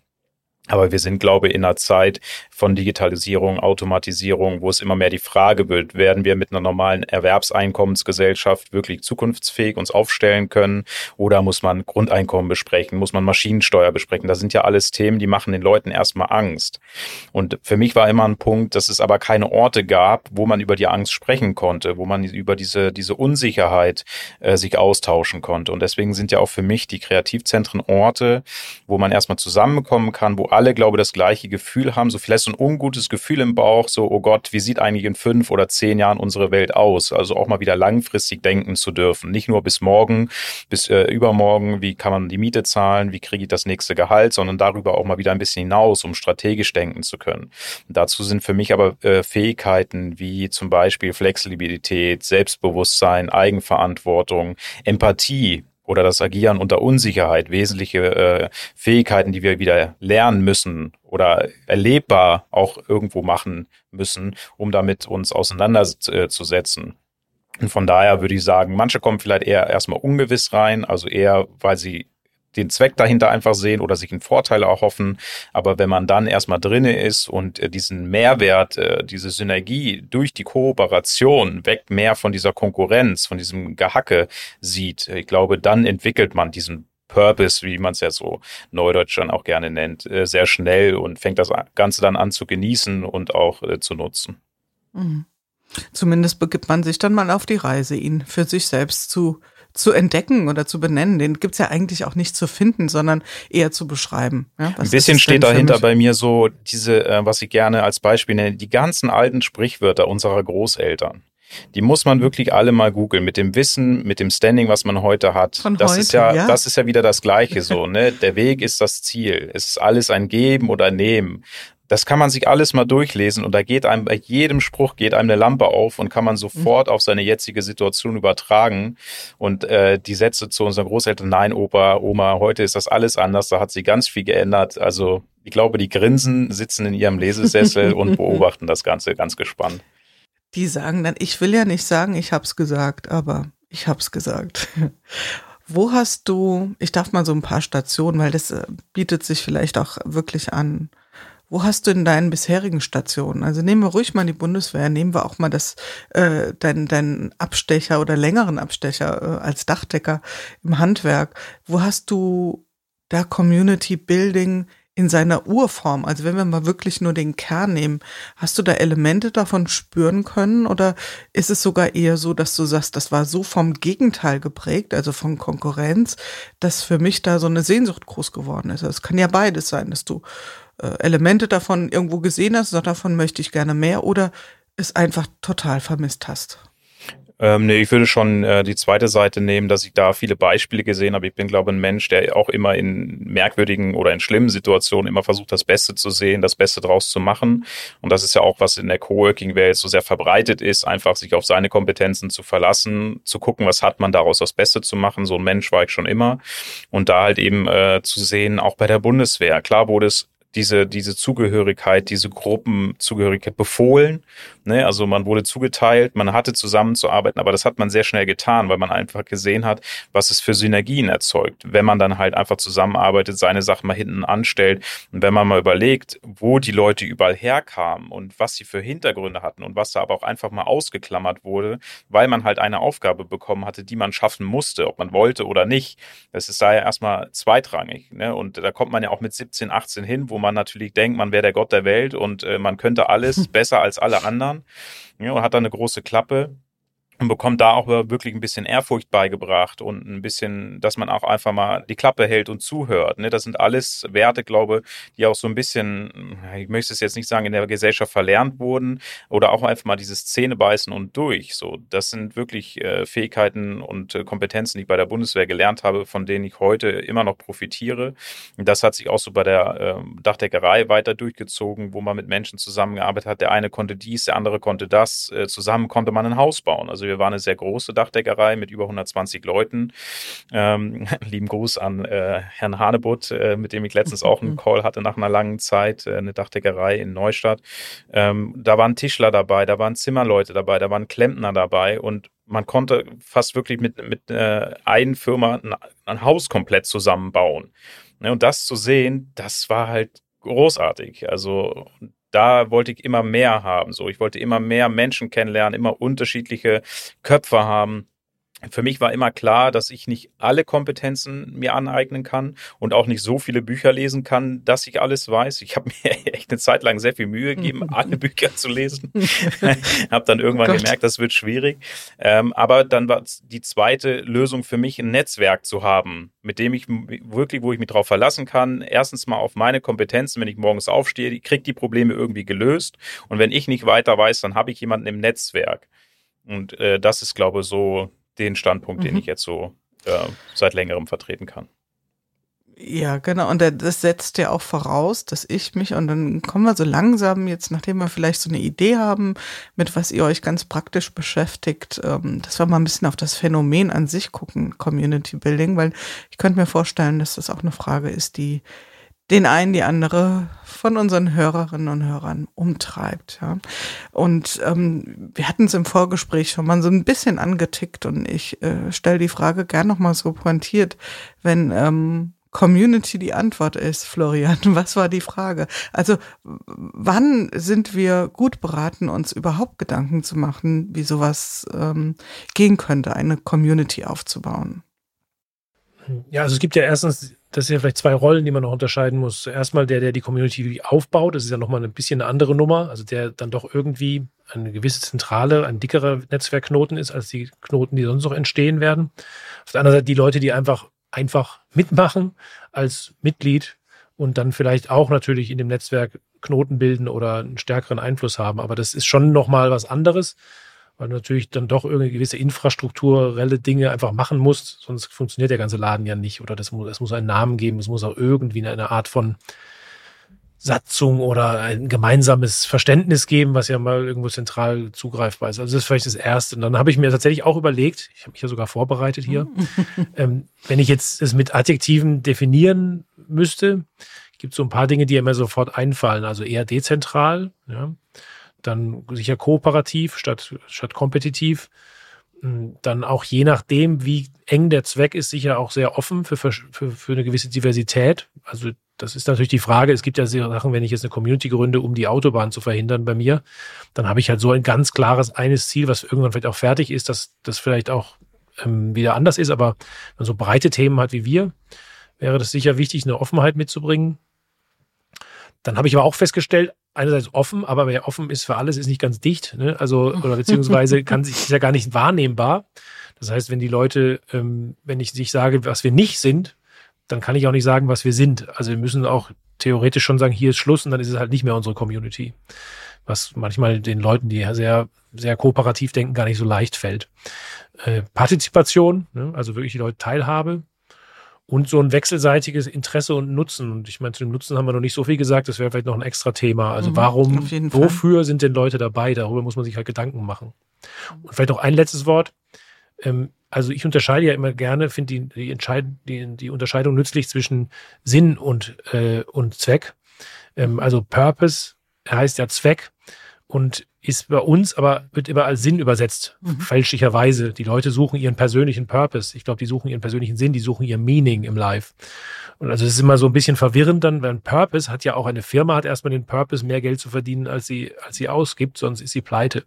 Aber wir sind, glaube ich, in einer Zeit von Digitalisierung, Automatisierung, wo es immer mehr die Frage wird, werden wir mit einer normalen Erwerbseinkommensgesellschaft wirklich zukunftsfähig uns aufstellen können? Oder muss man Grundeinkommen besprechen? Muss man Maschinensteuer besprechen? Das sind ja alles Themen, die machen den Leuten erstmal Angst. Und für mich war immer ein Punkt, dass es aber keine Orte gab, wo man über die Angst sprechen konnte, wo man über diese, diese Unsicherheit äh, sich austauschen konnte. Und deswegen sind ja auch für mich die Kreativzentren Orte, wo man erstmal zusammenkommen kann, wo alle, glaube ich, das gleiche Gefühl haben, so vielleicht so ein ungutes Gefühl im Bauch, so, oh Gott, wie sieht eigentlich in fünf oder zehn Jahren unsere Welt aus? Also auch mal wieder langfristig denken zu dürfen. Nicht nur bis morgen, bis äh, übermorgen, wie kann man die Miete zahlen, wie kriege ich das nächste Gehalt, sondern darüber auch mal wieder ein bisschen hinaus, um strategisch denken zu können. Und dazu sind für mich aber äh, Fähigkeiten wie zum Beispiel Flexibilität, Selbstbewusstsein, Eigenverantwortung, Empathie, oder das Agieren unter Unsicherheit, wesentliche äh, Fähigkeiten, die wir wieder lernen müssen oder erlebbar auch irgendwo machen müssen, um damit uns auseinanderzusetzen. Und von daher würde ich sagen, manche kommen vielleicht eher erstmal ungewiss rein, also eher, weil sie den Zweck dahinter einfach sehen oder sich einen Vorteil erhoffen. Aber wenn man dann erstmal drinne ist und äh, diesen Mehrwert, äh, diese Synergie durch die Kooperation weg mehr von dieser Konkurrenz, von diesem Gehacke sieht, ich glaube, dann entwickelt man diesen Purpose, wie man es ja so neudeutsch dann auch gerne nennt, äh, sehr schnell und fängt das Ganze dann an zu genießen und auch zu nutzen. Mhm. Zumindest begibt man sich dann mal auf die Reise, ihn für sich selbst zu zu entdecken oder zu benennen. Den gibt's ja eigentlich auch nicht zu finden, sondern eher zu beschreiben. Ja, Ein bisschen steht dahinter bei mir so diese, äh, was ich gerne als Beispiel nenne, die ganzen alten Sprichwörter unserer Großeltern. Die muss man wirklich alle mal googeln mit dem Wissen, mit dem Standing, was man heute hat. Von das heute, ist ja, ja, das ist ja wieder das Gleiche so, ne? Der Weg ist das Ziel. Es ist alles ein Geben oder Nehmen. Das kann man sich alles mal durchlesen und da geht einem bei jedem Spruch geht einem eine Lampe auf und kann man sofort mhm. auf seine jetzige Situation übertragen. Und äh, die Sätze zu unseren Großeltern, nein, Opa, Oma, heute ist das alles anders, da hat sich ganz viel geändert. Also ich glaube, die grinsen, sitzen in ihrem Lesesessel und beobachten das Ganze ganz gespannt. Die sagen dann, ich will ja nicht sagen, ich hab's gesagt, aber ich hab's gesagt. Wo hast du, ich darf mal so ein paar Stationen, weil das äh, bietet sich vielleicht auch wirklich an, wo hast du in deinen bisherigen Stationen? Also nehmen wir ruhig mal die Bundeswehr, nehmen wir auch mal das, äh, deinen dein Abstecher oder längeren Abstecher äh, als Dachdecker im Handwerk. Wo hast du da Community Building in seiner Urform? Also wenn wir mal wirklich nur den Kern nehmen, hast du da Elemente davon spüren können oder ist es sogar eher so, dass du sagst, das war so vom Gegenteil geprägt, also von Konkurrenz, dass für mich da so eine Sehnsucht groß geworden ist? Es kann ja beides sein, dass du äh, Elemente davon irgendwo gesehen hast, davon möchte ich gerne mehr oder es einfach total vermisst hast? Ähm, nee, ich würde schon äh, die zweite Seite nehmen, dass ich da viele Beispiele gesehen habe. Ich bin, glaube ich, ein Mensch, der auch immer in merkwürdigen oder in schlimmen Situationen immer versucht, das Beste zu sehen, das Beste draus zu machen. Und das ist ja auch, was in der Coworking-Welt so sehr verbreitet ist, einfach sich auf seine Kompetenzen zu verlassen, zu gucken, was hat man daraus, das Beste zu machen. So ein Mensch war ich schon immer. Und da halt eben äh, zu sehen, auch bei der Bundeswehr. Klar wurde es diese, diese Zugehörigkeit, diese Gruppenzugehörigkeit befohlen. Ne? Also man wurde zugeteilt, man hatte zusammenzuarbeiten, aber das hat man sehr schnell getan, weil man einfach gesehen hat, was es für Synergien erzeugt, wenn man dann halt einfach zusammenarbeitet, seine Sachen mal hinten anstellt. Und wenn man mal überlegt, wo die Leute überall herkamen und was sie für Hintergründe hatten und was da aber auch einfach mal ausgeklammert wurde, weil man halt eine Aufgabe bekommen hatte, die man schaffen musste, ob man wollte oder nicht. Das ist daher erstmal zweitrangig. Ne? Und da kommt man ja auch mit 17, 18 hin, wo man natürlich denkt, man wäre der Gott der Welt und äh, man könnte alles besser als alle anderen. Ja, und hat dann eine große Klappe und bekommt da auch wirklich ein bisschen Ehrfurcht beigebracht und ein bisschen, dass man auch einfach mal die Klappe hält und zuhört. Ne? Das sind alles Werte, glaube die auch so ein bisschen, ich möchte es jetzt nicht sagen, in der Gesellschaft verlernt wurden oder auch einfach mal dieses Zähnebeißen und durch. So, das sind wirklich äh, Fähigkeiten und äh, Kompetenzen, die ich bei der Bundeswehr gelernt habe, von denen ich heute immer noch profitiere. Das hat sich auch so bei der äh, Dachdeckerei weiter durchgezogen, wo man mit Menschen zusammengearbeitet hat. Der eine konnte dies, der andere konnte das. Äh, zusammen konnte man ein Haus bauen. Also wir waren eine sehr große Dachdeckerei mit über 120 Leuten. Ähm, lieben Gruß an äh, Herrn Hanebutt, äh, mit dem ich letztens auch einen Call hatte nach einer langen Zeit, äh, eine Dachdeckerei in Neustadt. Ähm, da waren Tischler dabei, da waren Zimmerleute dabei, da waren Klempner dabei und man konnte fast wirklich mit, mit äh, einer Firma ein, ein Haus komplett zusammenbauen. Ne, und das zu sehen, das war halt großartig. Also da wollte ich immer mehr haben. So, ich wollte immer mehr Menschen kennenlernen, immer unterschiedliche Köpfe haben für mich war immer klar, dass ich nicht alle Kompetenzen mir aneignen kann und auch nicht so viele Bücher lesen kann, dass ich alles weiß. Ich habe mir echt eine Zeit lang sehr viel Mühe gegeben, alle Bücher zu lesen. habe dann irgendwann oh gemerkt, das wird schwierig. Ähm, aber dann war die zweite Lösung für mich, ein Netzwerk zu haben, mit dem ich wirklich, wo ich mich drauf verlassen kann. Erstens mal auf meine Kompetenzen, wenn ich morgens aufstehe, ich kriege die Probleme irgendwie gelöst. Und wenn ich nicht weiter weiß, dann habe ich jemanden im Netzwerk. Und äh, das ist, glaube ich, so den Standpunkt, mhm. den ich jetzt so äh, seit längerem vertreten kann. Ja, genau. Und das setzt ja auch voraus, dass ich mich, und dann kommen wir so langsam jetzt, nachdem wir vielleicht so eine Idee haben, mit was ihr euch ganz praktisch beschäftigt, ähm, dass wir mal ein bisschen auf das Phänomen an sich gucken, Community Building, weil ich könnte mir vorstellen, dass das auch eine Frage ist, die den einen die andere von unseren Hörerinnen und Hörern umtreibt. Ja. Und ähm, wir hatten es im Vorgespräch schon mal so ein bisschen angetickt und ich äh, stelle die Frage gern nochmal so pointiert, wenn ähm, Community die Antwort ist, Florian. Was war die Frage? Also wann sind wir gut beraten, uns überhaupt Gedanken zu machen, wie sowas ähm, gehen könnte, eine Community aufzubauen? Ja, also es gibt ja erstens das sind ja vielleicht zwei Rollen, die man noch unterscheiden muss. Erstmal der, der die Community aufbaut, das ist ja nochmal ein bisschen eine andere Nummer, also der dann doch irgendwie eine gewisse zentrale, ein dickerer Netzwerkknoten ist, als die Knoten, die sonst noch entstehen werden. Auf der anderen Seite die Leute, die einfach, einfach mitmachen als Mitglied und dann vielleicht auch natürlich in dem Netzwerk Knoten bilden oder einen stärkeren Einfluss haben. Aber das ist schon nochmal was anderes weil du natürlich dann doch irgendwie gewisse infrastrukturelle Dinge einfach machen musst, sonst funktioniert der ganze Laden ja nicht. Oder das muss, es muss einen Namen geben, es muss auch irgendwie eine Art von Satzung oder ein gemeinsames Verständnis geben, was ja mal irgendwo zentral zugreifbar ist. Also das ist vielleicht das Erste. Und dann habe ich mir tatsächlich auch überlegt, ich habe mich ja sogar vorbereitet hier, ähm, wenn ich jetzt es mit Adjektiven definieren müsste, gibt es so ein paar Dinge, die mir sofort einfallen. Also eher dezentral, ja dann sicher kooperativ statt, statt kompetitiv. Hm, dann auch je nachdem, wie eng der Zweck ist, sicher auch sehr offen für, für, für eine gewisse Diversität. Also das ist natürlich die Frage. Es gibt ja Sachen, wenn ich jetzt eine Community gründe, um die Autobahn zu verhindern bei mir, dann habe ich halt so ein ganz klares eines Ziel, was irgendwann vielleicht auch fertig ist, dass das vielleicht auch ähm, wieder anders ist. Aber wenn man so breite Themen hat wie wir, wäre das sicher wichtig, eine Offenheit mitzubringen. Dann habe ich aber auch festgestellt, einerseits offen, aber wer offen ist für alles, ist nicht ganz dicht. Ne? Also, oder beziehungsweise kann sich, ist ja gar nicht wahrnehmbar. Das heißt, wenn die Leute, ähm, wenn ich sich sage, was wir nicht sind, dann kann ich auch nicht sagen, was wir sind. Also wir müssen auch theoretisch schon sagen, hier ist Schluss und dann ist es halt nicht mehr unsere Community. Was manchmal den Leuten, die sehr, sehr kooperativ denken, gar nicht so leicht fällt. Äh, Partizipation, ne? also wirklich die Leute Teilhabe, und so ein wechselseitiges Interesse und Nutzen. Und ich meine, zu dem Nutzen haben wir noch nicht so viel gesagt, das wäre vielleicht noch ein extra Thema. Also mhm, warum, wofür sind denn Leute dabei? Darüber muss man sich halt Gedanken machen. Und vielleicht noch ein letztes Wort. Ähm, also ich unterscheide ja immer gerne, finde die, die, die, die Unterscheidung nützlich zwischen Sinn und, äh, und Zweck. Ähm, also Purpose heißt ja Zweck und ist bei uns aber, wird immer als Sinn übersetzt, mhm. fälschlicherweise. Die Leute suchen ihren persönlichen Purpose. Ich glaube, die suchen ihren persönlichen Sinn, die suchen ihr Meaning im Life. Und also es ist immer so ein bisschen verwirrend dann, weil Purpose hat ja auch eine Firma, hat erstmal den Purpose, mehr Geld zu verdienen, als sie, als sie ausgibt, sonst ist sie pleite.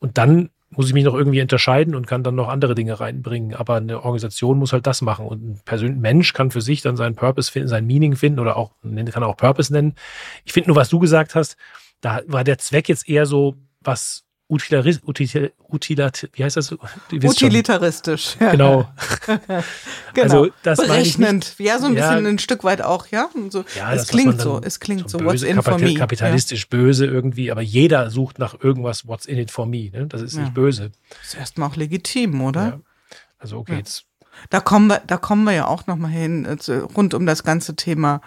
Und dann muss ich mich noch irgendwie unterscheiden und kann dann noch andere Dinge reinbringen. Aber eine Organisation muss halt das machen. Und ein persönlicher Mensch kann für sich dann seinen Purpose finden, sein Meaning finden oder auch, kann auch Purpose nennen. Ich finde nur, was du gesagt hast, da war der Zweck jetzt eher so was Utilitarist, util, utilat, wie heißt das? Utilitaristisch. Ja. Genau. genau. Also das Berechnend. Ja, so ein ja, bisschen ein Stück weit auch, ja. So, ja es das, klingt so, es klingt so, what's in for me. Kapitalistisch böse irgendwie, aber jeder sucht nach irgendwas, what's in it for me. Ne? Das ist nicht böse. Das ist erstmal auch legitim, oder? Also okay, jetzt da kommen wir, da kommen wir ja auch noch mal hin äh, rund um das ganze Thema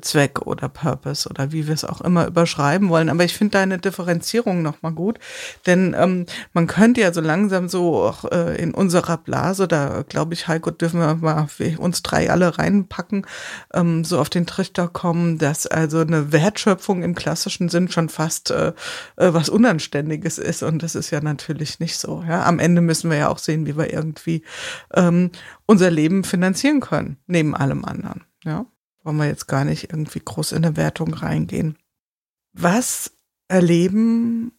Zweck oder Purpose oder wie wir es auch immer überschreiben wollen. Aber ich finde deine Differenzierung nochmal gut, denn ähm, man könnte ja so langsam so auch äh, in unserer Blase, da glaube ich, Heiko, dürfen wir mal uns drei alle reinpacken, ähm, so auf den Trichter kommen, dass also eine Wertschöpfung im klassischen Sinn schon fast äh, äh, was Unanständiges ist. Und das ist ja natürlich nicht so. Ja? Am Ende müssen wir ja auch sehen, wie wir irgendwie ähm, unser Leben finanzieren können, neben allem anderen. Ja. Wollen wir jetzt gar nicht irgendwie groß in eine Wertung reingehen. Was erleben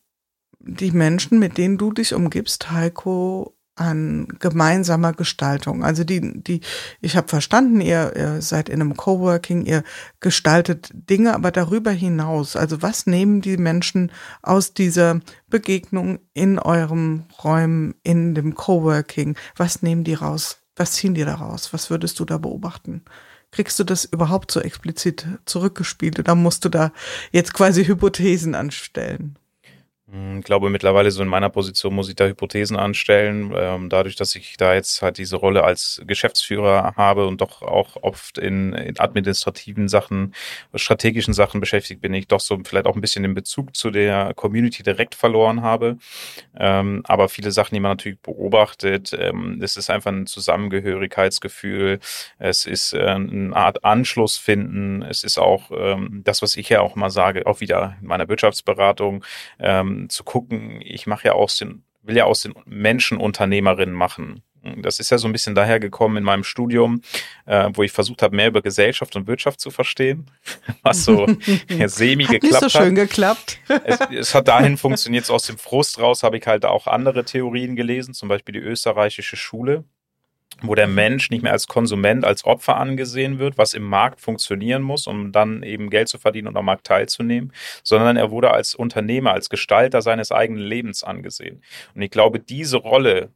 die Menschen, mit denen du dich umgibst, Heiko, an gemeinsamer Gestaltung. Also die, die, ich habe verstanden, ihr, ihr seid in einem Coworking, ihr gestaltet Dinge, aber darüber hinaus, also was nehmen die Menschen aus dieser Begegnung in eurem Räumen, in dem Coworking, was nehmen die raus? Was ziehen die da raus? Was würdest du da beobachten? Kriegst du das überhaupt so explizit zurückgespielt oder musst du da jetzt quasi Hypothesen anstellen? Hm, ich glaube, mittlerweile so in meiner Position muss ich da Hypothesen anstellen. Ähm, dadurch, dass ich da jetzt halt diese Rolle als Geschäftsführer habe und doch auch oft in, in, administrativen Sachen, strategischen Sachen beschäftigt bin, ich doch so vielleicht auch ein bisschen den Bezug zu der Community direkt verloren habe. Ähm, aber viele Sachen, die man natürlich beobachtet, ähm, es ist einfach ein Zusammengehörigkeitsgefühl. Es ist äh, eine Art Anschluss finden. Es ist auch das, was ich ja auch mal sage, auch wieder in meiner Wirtschaftsberatung, ähm, zu gucken, ich mache ja aus den, will ja aus den Menschen Unternehmerinnen machen. Das ist ja so ein bisschen dahergekommen in meinem Studium, äh, wo ich versucht habe, mehr über Gesellschaft und Wirtschaft zu verstehen, was so semi hat geklappt nicht so schön hat. geklappt. Es, es hat dahin funktioniert, so aus dem Frust raus habe ich halt auch andere Theorien gelesen, zum Beispiel die österreichische Schule wo der Mensch nicht mehr als Konsument, als Opfer angesehen wird, was im Markt funktionieren muss, um dann eben Geld zu verdienen und am Markt teilzunehmen, sondern er wurde als Unternehmer, als Gestalter seines eigenen Lebens angesehen. Und ich glaube, diese Rolle,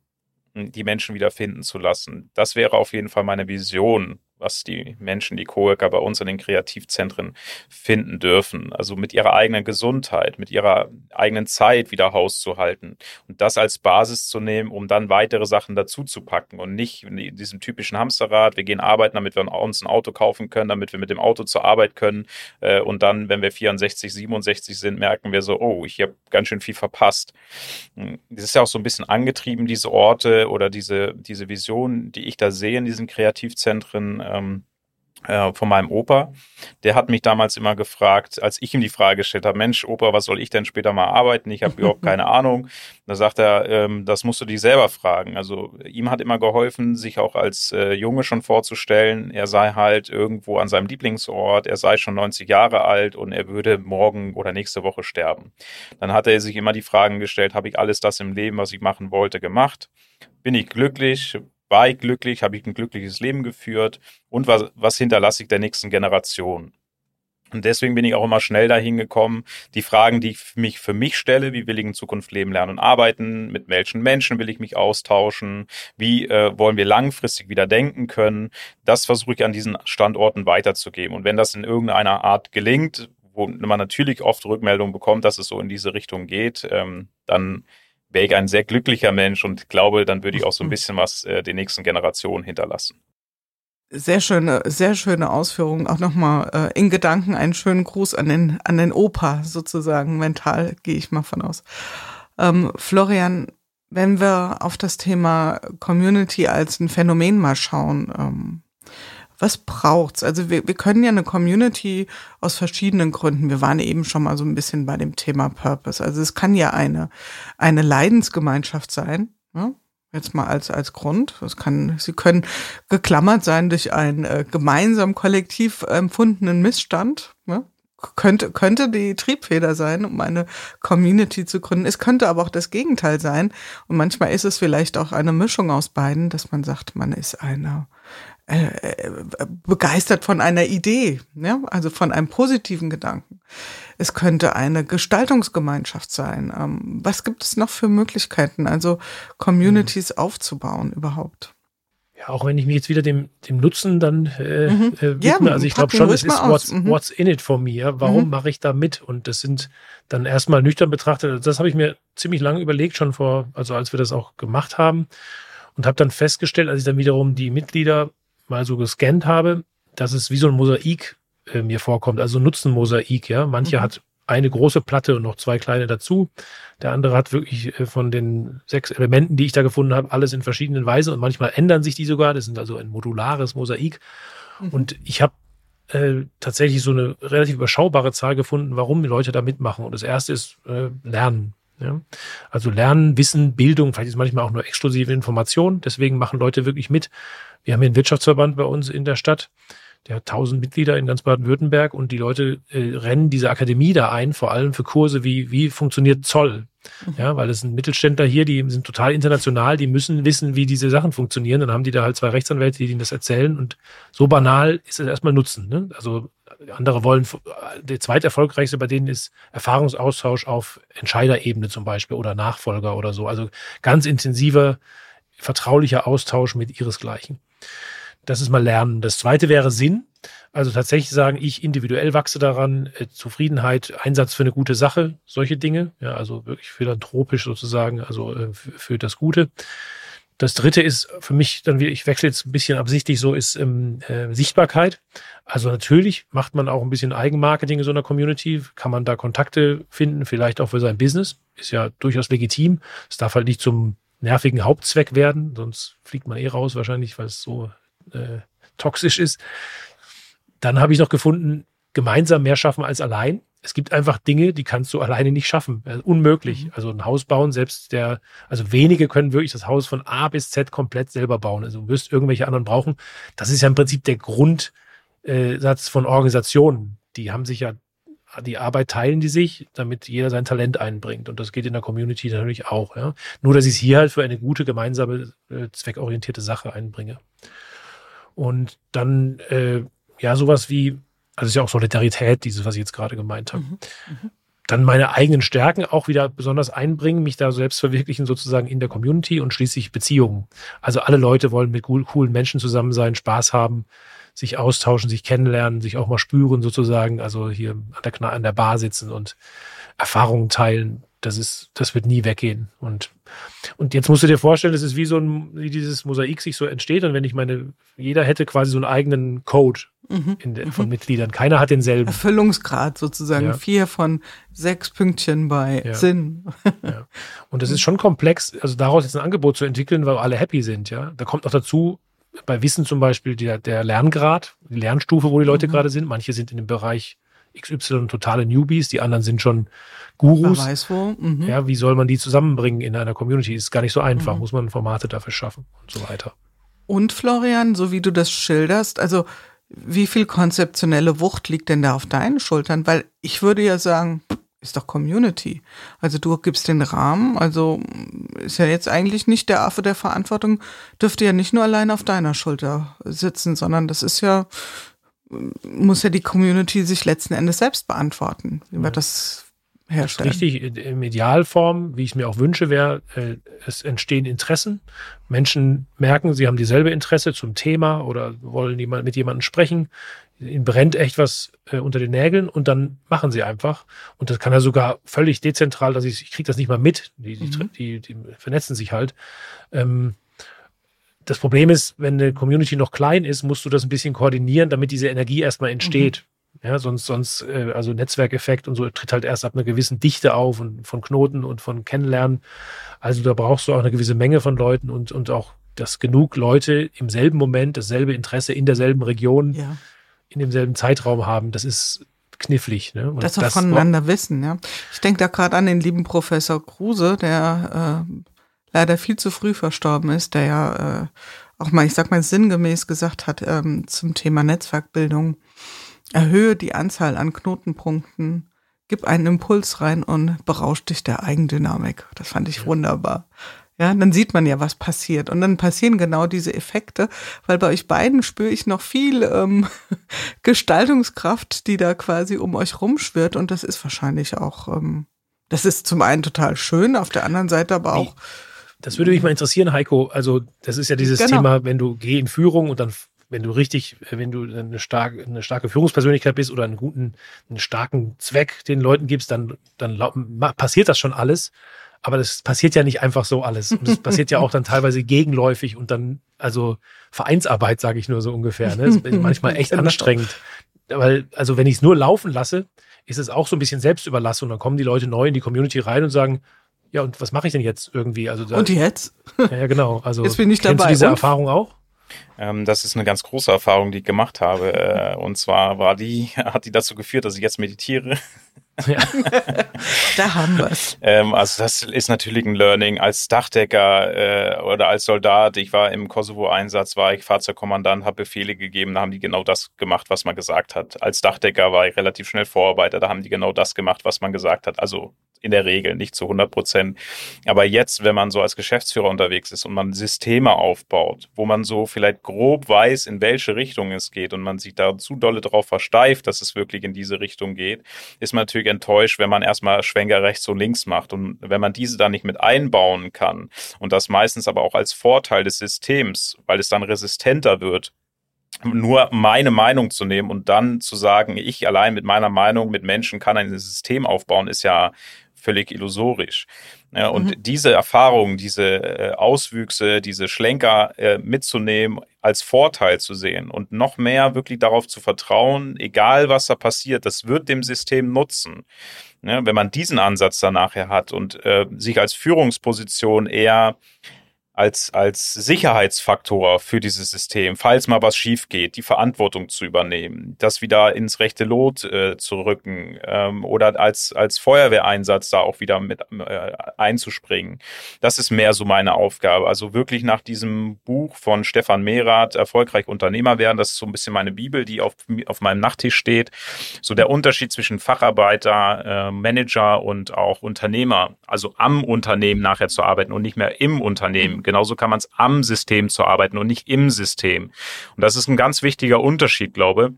die Menschen wieder finden zu lassen, das wäre auf jeden Fall meine Vision was die Menschen, die Coworker bei uns in den Kreativzentren finden dürfen. Also mit ihrer eigenen Gesundheit, mit ihrer eigenen Zeit wieder Haus zu halten und das als Basis zu nehmen, um dann weitere Sachen dazu zu packen und nicht in diesem typischen Hamsterrad, wir gehen arbeiten, damit wir uns ein Auto kaufen können, damit wir mit dem Auto zur Arbeit können äh, und dann, wenn wir 64, 67 sind, merken wir so, oh, ich habe ganz schön viel verpasst. Hm, das ist ja auch so ein bisschen angetrieben, diese Orte oder diese, diese Vision, die ich da sehe in diesen Kreativzentren, ähm, äh, von meinem Opa. Der hat mich damals immer gefragt, als ich ihm die Frage gestellt habe, Mensch, Opa, was soll ich denn später mal arbeiten? Ich habe überhaupt keine Ahnung. Da sagt er, ähm, das musst du dich selber fragen. Also ihm hat immer geholfen, sich auch als äh, Junge schon vorzustellen, er sei halt irgendwo an seinem Lieblingsort, er sei schon 90 Jahre alt und er würde morgen oder nächste Woche sterben. Dann hat er sich immer die Fragen gestellt, habe ich alles das im Leben, was ich machen wollte, gemacht? Bin ich glücklich? War ich glücklich, habe ich ein glückliches Leben geführt und was, was hinterlasse ich der nächsten Generation. Und deswegen bin ich auch immer schnell dahin gekommen, die Fragen, die ich mich für mich stelle, wie will ich in Zukunft leben, lernen und arbeiten, mit welchen Menschen will ich mich austauschen, wie äh, wollen wir langfristig wieder denken können, das versuche ich an diesen Standorten weiterzugeben. Und wenn das in irgendeiner Art gelingt, wo man natürlich oft Rückmeldungen bekommt, dass es so in diese Richtung geht, ähm, dann wäre ich ein sehr glücklicher Mensch und glaube, dann würde ich auch so ein bisschen was äh, den nächsten Generationen hinterlassen. Sehr schöne, sehr schöne Ausführungen. Auch nochmal äh, in Gedanken einen schönen Gruß an den, an den Opa sozusagen. Mental gehe ich mal von aus. Ähm, Florian, wenn wir auf das Thema Community als ein Phänomen mal schauen, ähm, was braucht's? Also wir, wir können ja eine Community aus verschiedenen Gründen. Wir waren eben schon mal so ein bisschen bei dem Thema Purpose. Also es kann ja eine, eine Leidensgemeinschaft sein. Ja? Jetzt mal als, als Grund. Es kann, sie können geklammert sein durch einen äh, gemeinsam kollektiv empfundenen Missstand. Ja? könnte, könnte die Triebfeder sein, um eine Community zu gründen. Es könnte aber auch das Gegenteil sein. Und manchmal ist es vielleicht auch eine Mischung aus beiden, dass man sagt, man ist eine, äh, begeistert von einer Idee, ja? also von einem positiven Gedanken. Es könnte eine Gestaltungsgemeinschaft sein. Ähm, was gibt es noch für Möglichkeiten, also Communities mhm. aufzubauen überhaupt? Ja, auch wenn ich mich jetzt wieder dem, dem Nutzen dann äh, mhm. äh, widme, ja, also ich glaube schon, es ist what's, mhm. what's in it for me. Warum mhm. mache ich da mit? Und das sind dann erstmal nüchtern betrachtet, das habe ich mir ziemlich lange überlegt, schon vor, also als wir das auch gemacht haben und habe dann festgestellt, als ich dann wiederum die Mitglieder mal so gescannt habe, dass es wie so ein Mosaik äh, mir vorkommt, also Nutzenmosaik, ja. Manche mhm. hat eine große Platte und noch zwei kleine dazu. Der andere hat wirklich äh, von den sechs Elementen, die ich da gefunden habe, alles in verschiedenen Weisen und manchmal ändern sich die sogar. Das sind also ein modulares Mosaik. Mhm. Und ich habe äh, tatsächlich so eine relativ überschaubare Zahl gefunden, warum die Leute da mitmachen. Und das erste ist äh, Lernen. Ja? Also Lernen, Wissen, Bildung, vielleicht ist manchmal auch nur exklusive Information. Deswegen machen Leute wirklich mit. Wir haben hier einen Wirtschaftsverband bei uns in der Stadt. der hat 1000 Mitglieder in ganz Baden-Württemberg und die Leute äh, rennen diese Akademie da ein, vor allem für Kurse wie, wie funktioniert Zoll. Mhm. Ja, weil es sind Mittelständler hier, die sind total international, die müssen wissen, wie diese Sachen funktionieren. Dann haben die da halt zwei Rechtsanwälte, die ihnen das erzählen und so banal ist es erstmal Nutzen. Ne? Also andere wollen, der zweiterfolgreichste bei denen ist Erfahrungsaustausch auf Entscheiderebene zum Beispiel oder Nachfolger oder so. Also ganz intensiver, vertraulicher Austausch mit ihresgleichen. Das ist mal Lernen. Das zweite wäre Sinn. Also tatsächlich sagen, ich individuell wachse daran, äh, Zufriedenheit, Einsatz für eine gute Sache, solche Dinge. Ja, also wirklich philanthropisch sozusagen, also äh, für, das Gute. Das dritte ist für mich dann wieder, ich wechsle jetzt ein bisschen absichtlich so, ist ähm, äh, Sichtbarkeit. Also natürlich macht man auch ein bisschen Eigenmarketing in so einer Community, kann man da Kontakte finden, vielleicht auch für sein Business. Ist ja durchaus legitim. Es darf halt nicht zum nervigen Hauptzweck werden, sonst fliegt man eh raus wahrscheinlich, weil es so äh, toxisch ist. Dann habe ich noch gefunden, gemeinsam mehr schaffen als allein. Es gibt einfach Dinge, die kannst du alleine nicht schaffen. Also unmöglich. Mhm. Also ein Haus bauen, selbst der, also wenige können wirklich das Haus von A bis Z komplett selber bauen. Also du wirst irgendwelche anderen brauchen. Das ist ja im Prinzip der Grundsatz äh, von Organisationen. Die haben sich ja, die Arbeit teilen die sich, damit jeder sein Talent einbringt. Und das geht in der Community natürlich auch. Ja? Nur, dass ich es hier halt für eine gute, gemeinsame, äh, zweckorientierte Sache einbringe. Und dann, äh, ja, sowas wie also ist ja auch Solidarität, dieses, was ich jetzt gerade gemeint habe. Mhm. Mhm. Dann meine eigenen Stärken auch wieder besonders einbringen, mich da selbst verwirklichen sozusagen in der Community und schließlich Beziehungen. Also alle Leute wollen mit coolen Menschen zusammen sein, Spaß haben, sich austauschen, sich kennenlernen, sich auch mal spüren sozusagen. Also hier an der, an der Bar sitzen und Erfahrungen teilen. Das ist, das wird nie weggehen. Und, und jetzt musst du dir vorstellen, das ist wie so ein, wie dieses Mosaik sich so entsteht. Und wenn ich meine, jeder hätte quasi so einen eigenen Code mhm. der, von mhm. Mitgliedern. Keiner hat denselben. Erfüllungsgrad sozusagen. Ja. Vier von sechs Pünktchen bei ja. Sinn. Ja. Und das ist schon komplex, also daraus jetzt ein Angebot zu entwickeln, weil alle happy sind, ja. Da kommt auch dazu, bei Wissen zum Beispiel der, der Lerngrad, die Lernstufe, wo die Leute mhm. gerade sind. Manche sind in dem Bereich XY totale Newbies, die anderen sind schon Gurus. Wer weiß wo. Mhm. Ja, wie soll man die zusammenbringen in einer Community? Ist gar nicht so einfach, mhm. muss man Formate dafür schaffen und so weiter. Und Florian, so wie du das schilderst, also wie viel konzeptionelle Wucht liegt denn da auf deinen Schultern? Weil ich würde ja sagen, ist doch Community. Also du gibst den Rahmen, also ist ja jetzt eigentlich nicht der Affe der Verantwortung, dürfte ja nicht nur allein auf deiner Schulter sitzen, sondern das ist ja muss ja die Community sich letzten Endes selbst beantworten, wie wir das herstellen. Richtig, im Idealform, wie ich es mir auch wünsche, wäre, äh, es entstehen Interessen. Menschen merken, sie haben dieselbe Interesse zum Thema oder wollen jemand, mit jemandem sprechen. Ihnen brennt echt was äh, unter den Nägeln und dann machen sie einfach. Und das kann ja sogar völlig dezentral, dass ich, ich kriege das nicht mal mit. Die, die, mhm. die, die vernetzen sich halt. Ähm, das Problem ist, wenn eine Community noch klein ist, musst du das ein bisschen koordinieren, damit diese Energie erstmal entsteht. Mhm. Ja, sonst, sonst, äh, also Netzwerkeffekt und so tritt halt erst ab einer gewissen Dichte auf und von Knoten und von Kennenlernen. Also da brauchst du auch eine gewisse Menge von Leuten und, und auch, dass genug Leute im selben Moment dasselbe Interesse in derselben Region, ja. In demselben Zeitraum haben. Das ist knifflig. Ne? Und das auch voneinander wissen, ja. Ich denke da gerade an den lieben Professor Kruse, der äh, leider viel zu früh verstorben ist, der ja äh, auch mal, ich sag mal, sinngemäß gesagt hat ähm, zum Thema Netzwerkbildung, erhöhe die Anzahl an Knotenpunkten, gib einen Impuls rein und berausch dich der Eigendynamik. Das fand ich ja. wunderbar. Ja, dann sieht man ja, was passiert. Und dann passieren genau diese Effekte, weil bei euch beiden spüre ich noch viel ähm, Gestaltungskraft, die da quasi um euch rumschwirrt. Und das ist wahrscheinlich auch, ähm, das ist zum einen total schön, auf der anderen Seite aber auch. Das würde mich mal interessieren, Heiko. Also, das ist ja dieses genau. Thema, wenn du geh in Führung und dann, wenn du richtig, wenn du eine starke, eine starke Führungspersönlichkeit bist oder einen guten, einen starken Zweck den Leuten gibst, dann, dann passiert das schon alles. Aber das passiert ja nicht einfach so alles. Und das passiert ja auch dann teilweise gegenläufig und dann, also Vereinsarbeit, sage ich nur so ungefähr. Ne? Das ist manchmal echt genau. anstrengend. Weil, also wenn ich es nur laufen lasse, ist es auch so ein bisschen Selbstüberlassung. Dann kommen die Leute neu in die Community rein und sagen, ja, und was mache ich denn jetzt irgendwie? Also da, und jetzt? Ja, ja, genau. Also jetzt bin ich kennst dabei. du diese und? Erfahrung auch? Ähm, das ist eine ganz große Erfahrung, die ich gemacht habe. Äh, und zwar war die, hat die dazu geführt, dass ich jetzt meditiere. Ja. da haben wir es. Ähm, also das ist natürlich ein Learning. Als Dachdecker äh, oder als Soldat, ich war im Kosovo-Einsatz, war ich Fahrzeugkommandant, habe Befehle gegeben, da haben die genau das gemacht, was man gesagt hat. Als Dachdecker war ich relativ schnell Vorarbeiter, da haben die genau das gemacht, was man gesagt hat. Also in der Regel, nicht zu 100 Prozent. Aber jetzt, wenn man so als Geschäftsführer unterwegs ist und man Systeme aufbaut, wo man so vielleicht grob weiß, in welche Richtung es geht und man sich da zu dolle darauf versteift, dass es wirklich in diese Richtung geht, ist man natürlich enttäuscht, wenn man erstmal Schwenker rechts und links macht. Und wenn man diese dann nicht mit einbauen kann und das meistens aber auch als Vorteil des Systems, weil es dann resistenter wird, nur meine Meinung zu nehmen und dann zu sagen, ich allein mit meiner Meinung mit Menschen kann ein System aufbauen, ist ja völlig illusorisch. Ja, und mhm. diese Erfahrungen, diese äh, Auswüchse, diese Schlenker äh, mitzunehmen, als Vorteil zu sehen und noch mehr wirklich darauf zu vertrauen, egal was da passiert, das wird dem System nutzen. Ja, wenn man diesen Ansatz dann nachher hat und äh, sich als Führungsposition eher als, als Sicherheitsfaktor für dieses System, falls mal was schief geht, die Verantwortung zu übernehmen, das wieder ins rechte Lot äh, zu rücken ähm, oder als, als Feuerwehreinsatz da auch wieder mit äh, einzuspringen. Das ist mehr so meine Aufgabe. Also wirklich nach diesem Buch von Stefan Mehrath, Erfolgreich Unternehmer werden, das ist so ein bisschen meine Bibel, die auf, auf meinem Nachttisch steht. So der Unterschied zwischen Facharbeiter, äh, Manager und auch Unternehmer, also am Unternehmen nachher zu arbeiten und nicht mehr im Unternehmen Genauso kann man es am System zu arbeiten und nicht im System. Und das ist ein ganz wichtiger Unterschied, glaube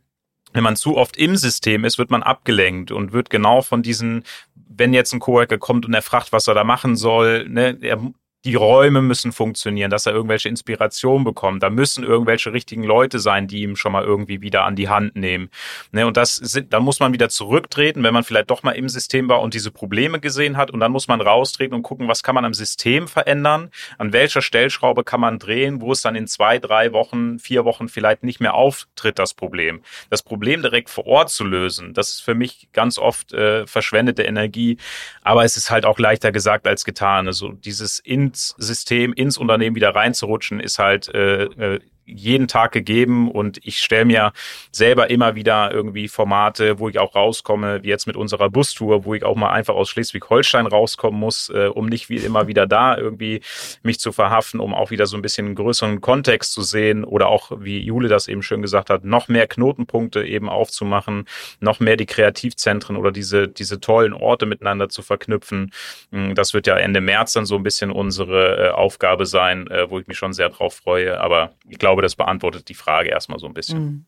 wenn man zu oft im System ist, wird man abgelenkt und wird genau von diesen, wenn jetzt ein Coworker kommt und er fragt, was er da machen soll, ne, er die Räume müssen funktionieren, dass er irgendwelche Inspiration bekommt. Da müssen irgendwelche richtigen Leute sein, die ihm schon mal irgendwie wieder an die Hand nehmen. Ne, und das sind, da muss man wieder zurücktreten, wenn man vielleicht doch mal im System war und diese Probleme gesehen hat. Und dann muss man raustreten und gucken, was kann man am System verändern? An welcher Stellschraube kann man drehen, wo es dann in zwei, drei Wochen, vier Wochen vielleicht nicht mehr auftritt, das Problem. Das Problem direkt vor Ort zu lösen, das ist für mich ganz oft äh, verschwendete Energie. Aber es ist halt auch leichter gesagt als getan. Also dieses in ins System, ins Unternehmen wieder reinzurutschen, ist halt äh, äh jeden Tag gegeben und ich stelle mir selber immer wieder irgendwie Formate, wo ich auch rauskomme, wie jetzt mit unserer Bustour, wo ich auch mal einfach aus Schleswig-Holstein rauskommen muss, äh, um nicht wie immer wieder da irgendwie mich zu verhaften, um auch wieder so ein bisschen größeren Kontext zu sehen oder auch, wie Jule das eben schön gesagt hat, noch mehr Knotenpunkte eben aufzumachen, noch mehr die Kreativzentren oder diese, diese tollen Orte miteinander zu verknüpfen. Hm, das wird ja Ende März dann so ein bisschen unsere äh, Aufgabe sein, äh, wo ich mich schon sehr drauf freue. Aber ich glaube, glaube, das beantwortet die Frage erstmal so ein bisschen. Mhm.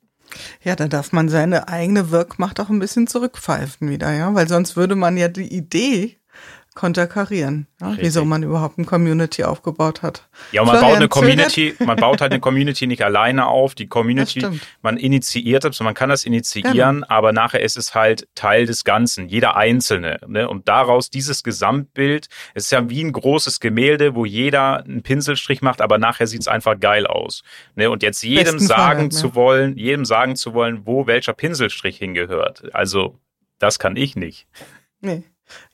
Ja, da darf man seine eigene Wirkmacht auch ein bisschen zurückpfeifen wieder, ja, weil sonst würde man ja die Idee konterkarieren, ja? wieso man überhaupt eine Community aufgebaut hat. Ja, und man Florian baut eine Community, man baut halt eine Community nicht alleine auf. Die Community, man initiiert das, man kann das initiieren, genau. aber nachher ist es halt Teil des Ganzen, jeder Einzelne. Ne? Und daraus dieses Gesamtbild, es ist ja wie ein großes Gemälde, wo jeder einen Pinselstrich macht, aber nachher sieht es einfach geil aus. Ne? Und jetzt jedem Besten sagen Fahrrad, zu wollen, jedem sagen zu wollen, wo welcher Pinselstrich hingehört. Also, das kann ich nicht. Nee.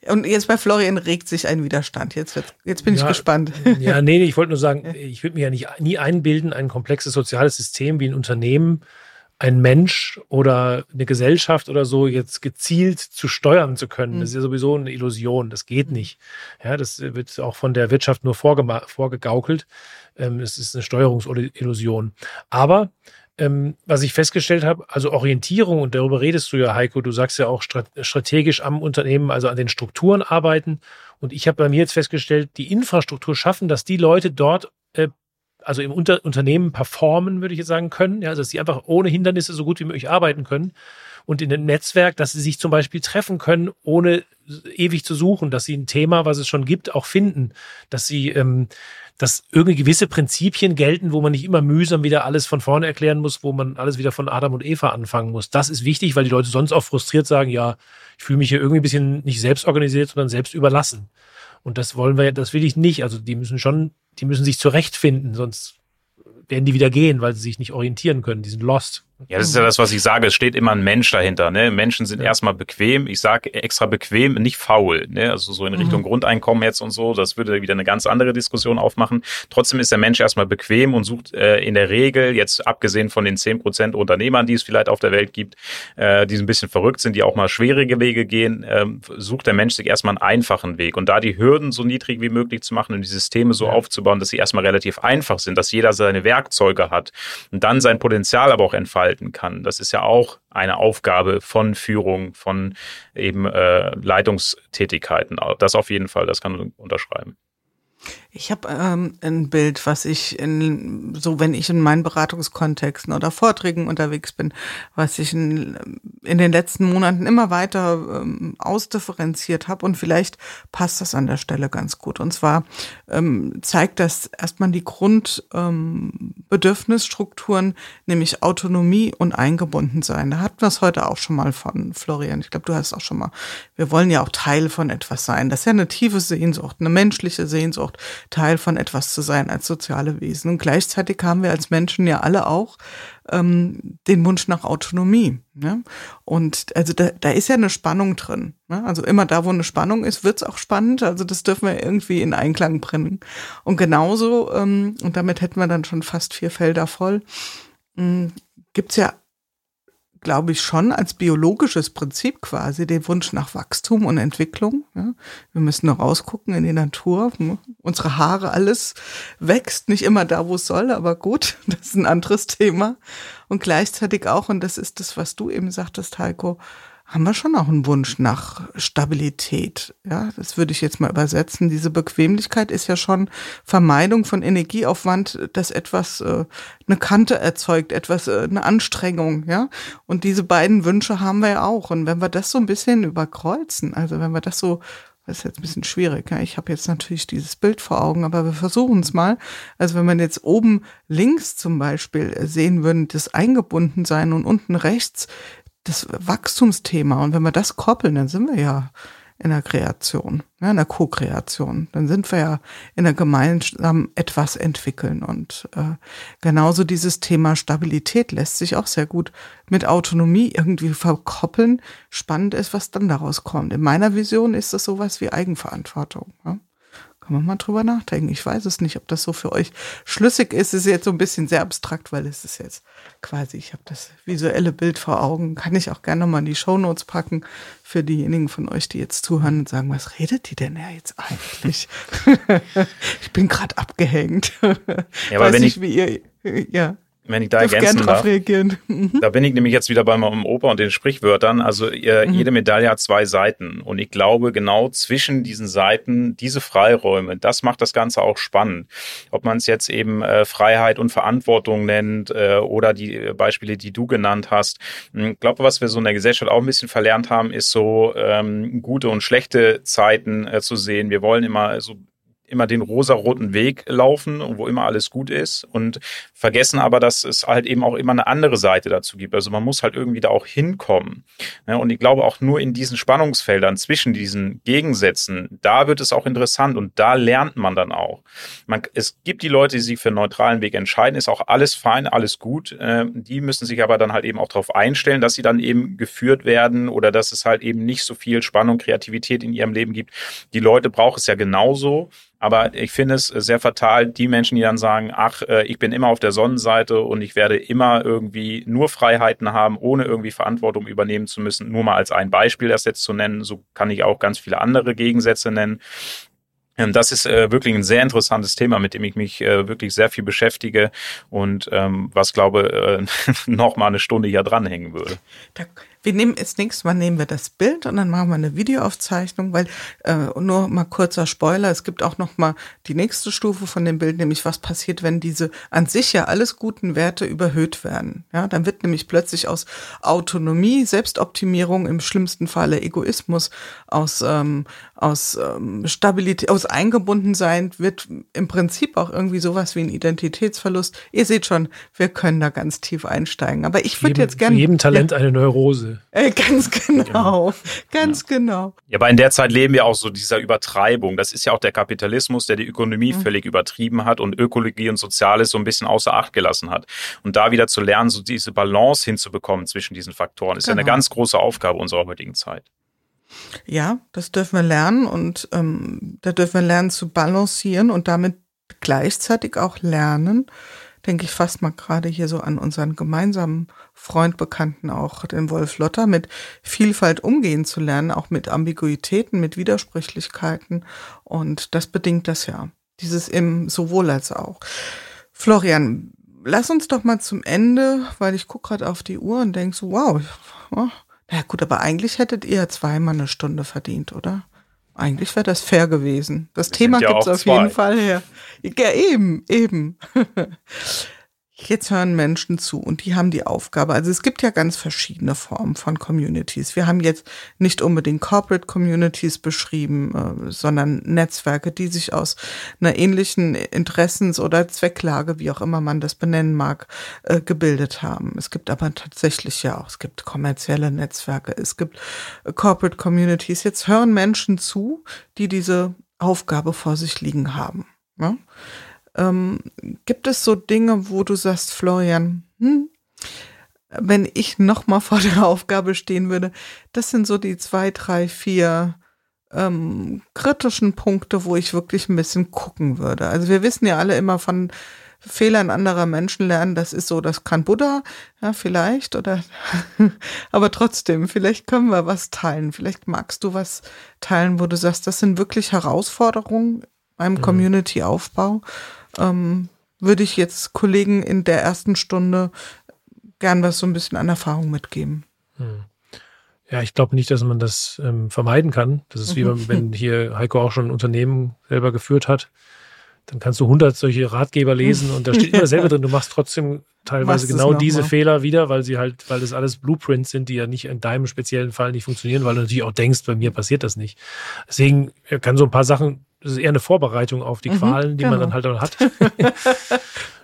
Und jetzt bei Florian regt sich ein Widerstand. Jetzt, wird, jetzt bin ja, ich gespannt. Ja, nee, ich wollte nur sagen, ich würde mir ja nicht, nie einbilden, ein komplexes soziales System wie ein Unternehmen, ein Mensch oder eine Gesellschaft oder so jetzt gezielt zu steuern zu können. Das ist ja sowieso eine Illusion. Das geht nicht. Ja, das wird auch von der Wirtschaft nur vorgegaukelt. Ähm, es ist eine Steuerungsillusion. Aber ähm, was ich festgestellt habe, also Orientierung, und darüber redest du ja, Heiko, du sagst ja auch strategisch am Unternehmen, also an den Strukturen arbeiten. Und ich habe bei mir jetzt festgestellt, die Infrastruktur schaffen, dass die Leute dort, äh, also im Unter Unternehmen performen, würde ich jetzt sagen, können. Ja, also dass sie einfach ohne Hindernisse so gut wie möglich arbeiten können. Und in dem Netzwerk, dass sie sich zum Beispiel treffen können, ohne ewig zu suchen, dass sie ein Thema, was es schon gibt, auch finden, dass sie ähm, dass irgendwie gewisse Prinzipien gelten, wo man nicht immer mühsam wieder alles von vorne erklären muss, wo man alles wieder von Adam und Eva anfangen muss. Das ist wichtig, weil die Leute sonst auch frustriert sagen, ja, ich fühle mich hier irgendwie ein bisschen nicht selbst organisiert, sondern selbst überlassen. Und das wollen wir, das will ich nicht. Also die müssen schon, die müssen sich zurechtfinden, sonst werden die wieder gehen, weil sie sich nicht orientieren können. Die sind lost. Ja, das ist ja das, was ich sage. Es steht immer ein Mensch dahinter. Ne? Menschen sind ja. erstmal bequem. Ich sage extra bequem, nicht faul. Ne? Also so in Richtung mhm. Grundeinkommen jetzt und so. Das würde wieder eine ganz andere Diskussion aufmachen. Trotzdem ist der Mensch erstmal bequem und sucht äh, in der Regel, jetzt abgesehen von den zehn Prozent Unternehmern, die es vielleicht auf der Welt gibt, äh, die ein bisschen verrückt sind, die auch mal schwierige Wege gehen, äh, sucht der Mensch sich erstmal einen einfachen Weg. Und da die Hürden so niedrig wie möglich zu machen und die Systeme so ja. aufzubauen, dass sie erstmal relativ einfach sind, dass jeder seine Werkzeuge hat und dann sein Potenzial aber auch entfalten gestalten kann. Das ist ja auch eine Aufgabe von Führung, von eben äh, Leitungstätigkeiten. Das auf jeden Fall, das kann man unterschreiben. Ich habe ähm, ein Bild, was ich in, so wenn ich in meinen Beratungskontexten oder Vorträgen unterwegs bin, was ich in, in den letzten Monaten immer weiter ähm, ausdifferenziert habe und vielleicht passt das an der Stelle ganz gut. Und zwar ähm, zeigt das erstmal die Grundbedürfnisstrukturen, ähm, nämlich Autonomie und eingebunden sein. Da hatten wir es heute auch schon mal von Florian. Ich glaube, du hast auch schon mal. Wir wollen ja auch Teil von etwas sein. Das ist ja eine tiefe Sehnsucht, eine menschliche Sehnsucht Teil von etwas zu sein als soziale Wesen. Und gleichzeitig haben wir als Menschen ja alle auch ähm, den Wunsch nach Autonomie. Ne? Und also da, da ist ja eine Spannung drin. Ne? Also immer da, wo eine Spannung ist, wird's auch spannend. Also das dürfen wir irgendwie in Einklang bringen. Und genauso, ähm, und damit hätten wir dann schon fast vier Felder voll, ähm, gibt's ja glaube ich, schon als biologisches Prinzip quasi den Wunsch nach Wachstum und Entwicklung. Ja. Wir müssen noch rausgucken in die Natur. Unsere Haare, alles wächst nicht immer da, wo es soll, aber gut, das ist ein anderes Thema. Und gleichzeitig auch, und das ist das, was du eben sagtest, Heiko, haben wir schon auch einen Wunsch nach Stabilität. Ja, das würde ich jetzt mal übersetzen. Diese Bequemlichkeit ist ja schon Vermeidung von Energieaufwand, dass etwas äh, eine Kante erzeugt, etwas äh, eine Anstrengung. Ja, und diese beiden Wünsche haben wir ja auch. Und wenn wir das so ein bisschen überkreuzen, also wenn wir das so das ist jetzt ein bisschen schwierig. Ja. Ich habe jetzt natürlich dieses Bild vor Augen, aber wir versuchen es mal. Also wenn man jetzt oben links zum Beispiel sehen würde, das eingebunden sein und unten rechts das Wachstumsthema. Und wenn wir das koppeln, dann sind wir ja in der Kreation, ja, in der Co-Kreation. Dann sind wir ja in der gemeinsam etwas entwickeln. Und äh, genauso dieses Thema Stabilität lässt sich auch sehr gut mit Autonomie irgendwie verkoppeln. Spannend ist, was dann daraus kommt. In meiner Vision ist das sowas wie Eigenverantwortung. Ja? Kann man mal drüber nachdenken. Ich weiß es nicht, ob das so für euch schlüssig ist. Es ist jetzt so ein bisschen sehr abstrakt, weil es ist jetzt quasi, ich habe das visuelle Bild vor Augen. Kann ich auch gerne nochmal in die Shownotes packen für diejenigen von euch, die jetzt zuhören und sagen, was redet die denn ja jetzt eigentlich? ich bin gerade abgehängt. Ja, aber weiß wenn nicht, ich, wie ihr, ja wenn ich da Darf ergänzen darf. Mhm. Da bin ich nämlich jetzt wieder bei meinem Opa und den Sprichwörtern. Also äh, mhm. jede Medaille hat zwei Seiten. Und ich glaube, genau zwischen diesen Seiten, diese Freiräume, das macht das Ganze auch spannend. Ob man es jetzt eben äh, Freiheit und Verantwortung nennt äh, oder die Beispiele, die du genannt hast. Hm, ich glaube, was wir so in der Gesellschaft auch ein bisschen verlernt haben, ist so ähm, gute und schlechte Zeiten äh, zu sehen. Wir wollen immer so immer den rosaroten Weg laufen, wo immer alles gut ist und vergessen aber, dass es halt eben auch immer eine andere Seite dazu gibt. Also man muss halt irgendwie da auch hinkommen. Und ich glaube auch nur in diesen Spannungsfeldern zwischen diesen Gegensätzen, da wird es auch interessant und da lernt man dann auch. Man, es gibt die Leute, die sich für einen neutralen Weg entscheiden, ist auch alles fein, alles gut. Ähm, die müssen sich aber dann halt eben auch darauf einstellen, dass sie dann eben geführt werden oder dass es halt eben nicht so viel Spannung, Kreativität in ihrem Leben gibt. Die Leute brauchen es ja genauso. Aber ich finde es sehr fatal, die Menschen, die dann sagen, ach, äh, ich bin immer auf der Sonnenseite und ich werde immer irgendwie nur Freiheiten haben, ohne irgendwie Verantwortung übernehmen zu müssen. Nur mal als ein Beispiel das jetzt zu nennen. So kann ich auch ganz viele andere Gegensätze nennen. Ähm, das ist äh, wirklich ein sehr interessantes Thema, mit dem ich mich äh, wirklich sehr viel beschäftige und ähm, was glaube äh, noch mal eine Stunde hier dranhängen würde. Da, wir nehmen jetzt nächstes Mal nehmen wir das Bild und dann machen wir eine Videoaufzeichnung, weil äh, nur mal kurzer Spoiler, es gibt auch noch mal die nächste Stufe von dem Bild, nämlich was passiert, wenn diese an sich ja alles guten Werte überhöht werden. Ja, dann wird nämlich plötzlich aus Autonomie, Selbstoptimierung, im schlimmsten Falle Egoismus, aus ähm, aus ähm, Stabilität, aus Eingebundensein wird im Prinzip auch irgendwie sowas wie ein Identitätsverlust. Ihr seht schon, wir können da ganz tief einsteigen. Aber ich würde jetzt gerne jedem Talent ja, eine Neurose Äh, ganz genau, ganz Ja. genau. Ja, aber in der Zeit leben wir auch so dieser Übertreibung. Das ist ja auch der Kapitalismus, der die Ökonomie Mhm. völlig übertrieben hat und Ökologie und Soziales so ein bisschen außer Acht gelassen hat. Und da wieder zu lernen, so diese Balance hinzubekommen zwischen diesen Faktoren, ist ja eine Genau. ganz große Aufgabe unserer heutigen Zeit. Ja, das dürfen wir lernen und ähm, da dürfen wir lernen zu balancieren und damit gleichzeitig auch lernen, denke ich fast mal gerade hier so an unseren gemeinsamen Freund, Bekannten auch, den Wolf Lotter, mit Vielfalt umgehen zu lernen, auch mit Ambiguitäten, mit Widersprüchlichkeiten und das bedingt das ja. Dieses im sowohl als auch. Florian, lass uns doch mal zum Ende, weil ich gucke gerade auf die Uhr und denk so, wow, na gut, aber eigentlich hättet ihr zweimal eine Stunde verdient, oder? Eigentlich wäre das fair gewesen. Das Wir Thema ja gibt's auch auf jeden zwei. Fall her. Ja, eben, eben. Jetzt hören Menschen zu und die haben die Aufgabe. Also es gibt ja ganz verschiedene Formen von Communities. Wir haben jetzt nicht unbedingt Corporate Communities beschrieben, äh, sondern Netzwerke, die sich aus einer ähnlichen Interessens- oder Zwecklage, wie auch immer man das benennen mag, äh, gebildet haben. Es gibt aber tatsächlich ja auch, es gibt kommerzielle Netzwerke, es gibt äh, Corporate Communities. Jetzt hören Menschen zu, die diese Aufgabe vor sich liegen haben. Ja? Ähm, gibt es so Dinge, wo du sagst, Florian, hm, wenn ich noch mal vor der Aufgabe stehen würde, das sind so die zwei, drei, vier ähm, kritischen Punkte, wo ich wirklich ein bisschen gucken würde. Also wir wissen ja alle immer von Fehlern anderer Menschen lernen, das ist so, das kann Buddha, ja, vielleicht, oder, aber trotzdem, vielleicht können wir was teilen. Vielleicht magst du was teilen, wo du sagst, das sind wirklich Herausforderungen beim Community-Aufbau. Ähm, würde ich jetzt Kollegen in der ersten Stunde gern was so ein bisschen an Erfahrung mitgeben. Ja, ich glaube nicht, dass man das ähm, vermeiden kann. Das ist wie Mhm. wenn, wenn hier Heiko auch schon ein Unternehmen selber geführt hat. Dann kannst du 100 solche Ratgeber lesen und da steht immer selber drin, du machst trotzdem teilweise Machst genau diese mal. Fehler wieder, weil sie halt, weil das alles Blueprints sind, die ja nicht in deinem speziellen Fall nicht funktionieren, weil du natürlich auch denkst, bei mir passiert das nicht. Deswegen kann so ein paar Sachen, das ist eher eine Vorbereitung auf die Mhm, Qualen, die man genau. dann halt auch hat.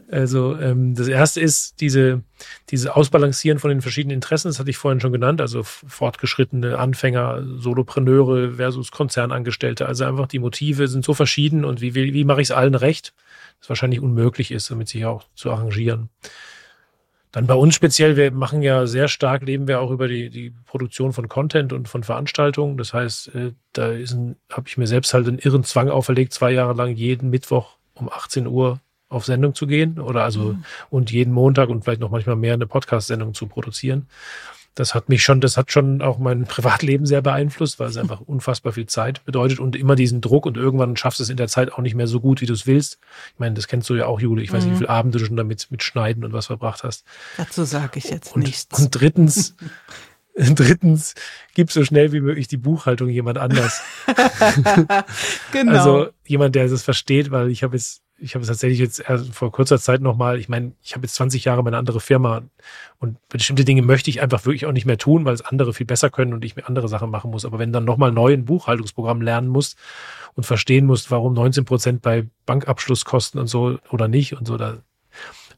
Also ähm, das erste ist diese, diese Ausbalancieren von den verschiedenen Interessen, das hatte ich vorhin schon genannt, also fortgeschrittene Anfänger, Solopreneure versus Konzernangestellte. Also einfach die Motive sind so verschieden und wie, wie, wie mache ich es allen recht, das wahrscheinlich unmöglich ist, damit sich auch zu arrangieren. Dann bei uns speziell, wir machen ja sehr stark, leben wir auch über die, die Produktion von Content und von Veranstaltungen. Das heißt, äh, da habe ich mir selbst halt einen irren Zwang auferlegt, zwei Jahre lang jeden Mittwoch um 18 Uhr auf Sendung zu gehen oder also und jeden Montag und vielleicht noch manchmal mehr eine Podcast-Sendung zu produzieren. Das hat mich schon, das hat schon auch mein Privatleben sehr beeinflusst, weil es einfach unfassbar viel Zeit bedeutet und immer diesen Druck und irgendwann schaffst du es in der Zeit auch nicht mehr so gut, wie du es willst. Ich meine, das kennst du ja auch, Jule. Ich weiß nicht, wie viele Abende du schon damit mit Schneiden und was verbracht hast. Dazu sage ich jetzt Und, nichts. und drittens, drittens, gib so schnell wie möglich die Buchhaltung jemand anders. genau. Also jemand, der das versteht, weil ich habe jetzt, ich habe es tatsächlich jetzt vor kurzer Zeit nochmal, ich meine, ich habe jetzt 20 Jahre meine andere Firma und bestimmte Dinge möchte ich einfach wirklich auch nicht mehr tun, weil es andere viel besser können und ich mir andere Sachen machen muss. Aber wenn dann nochmal neu ein Buchhaltungsprogramm lernen muss und verstehen muss, warum 19 Prozent bei Bankabschluss kosten und so oder nicht und so, da,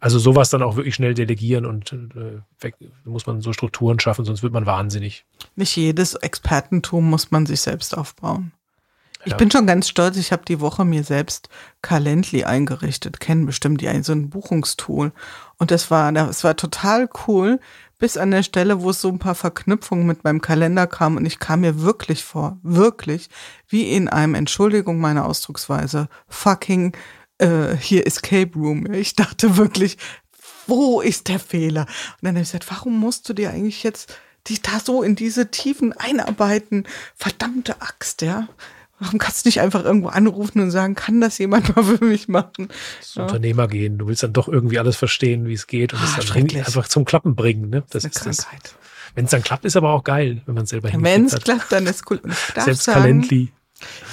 also sowas dann auch wirklich schnell delegieren und äh, weg, muss man so Strukturen schaffen, sonst wird man wahnsinnig. Nicht jedes Expertentum muss man sich selbst aufbauen. Ich bin schon ganz stolz, ich habe die Woche mir selbst Calendly eingerichtet, kennen bestimmt die so ein Buchungstool. Und das war, das war total cool, bis an der Stelle, wo es so ein paar Verknüpfungen mit meinem Kalender kam und ich kam mir wirklich vor, wirklich, wie in einem, Entschuldigung meine Ausdrucksweise, fucking äh, hier Escape Room. Ich dachte wirklich, wo ist der Fehler? Und dann habe ich gesagt, warum musst du dir eigentlich jetzt dich da so in diese Tiefen einarbeiten? Verdammte Axt, ja. Warum kannst du nicht einfach irgendwo anrufen und sagen, kann das jemand mal für mich machen? Das Unternehmer gehen. Du willst dann doch irgendwie alles verstehen, wie es geht und Ah, es dann schrecklich. einfach zum Klappen bringen. Ne? Das Das ist ist. Krankheit. Wenn es dann klappt, ist aber auch geil, wenn man es selber Wenn hingekriegt es klappt, dann ist cool. Selbst sagen, Calendly.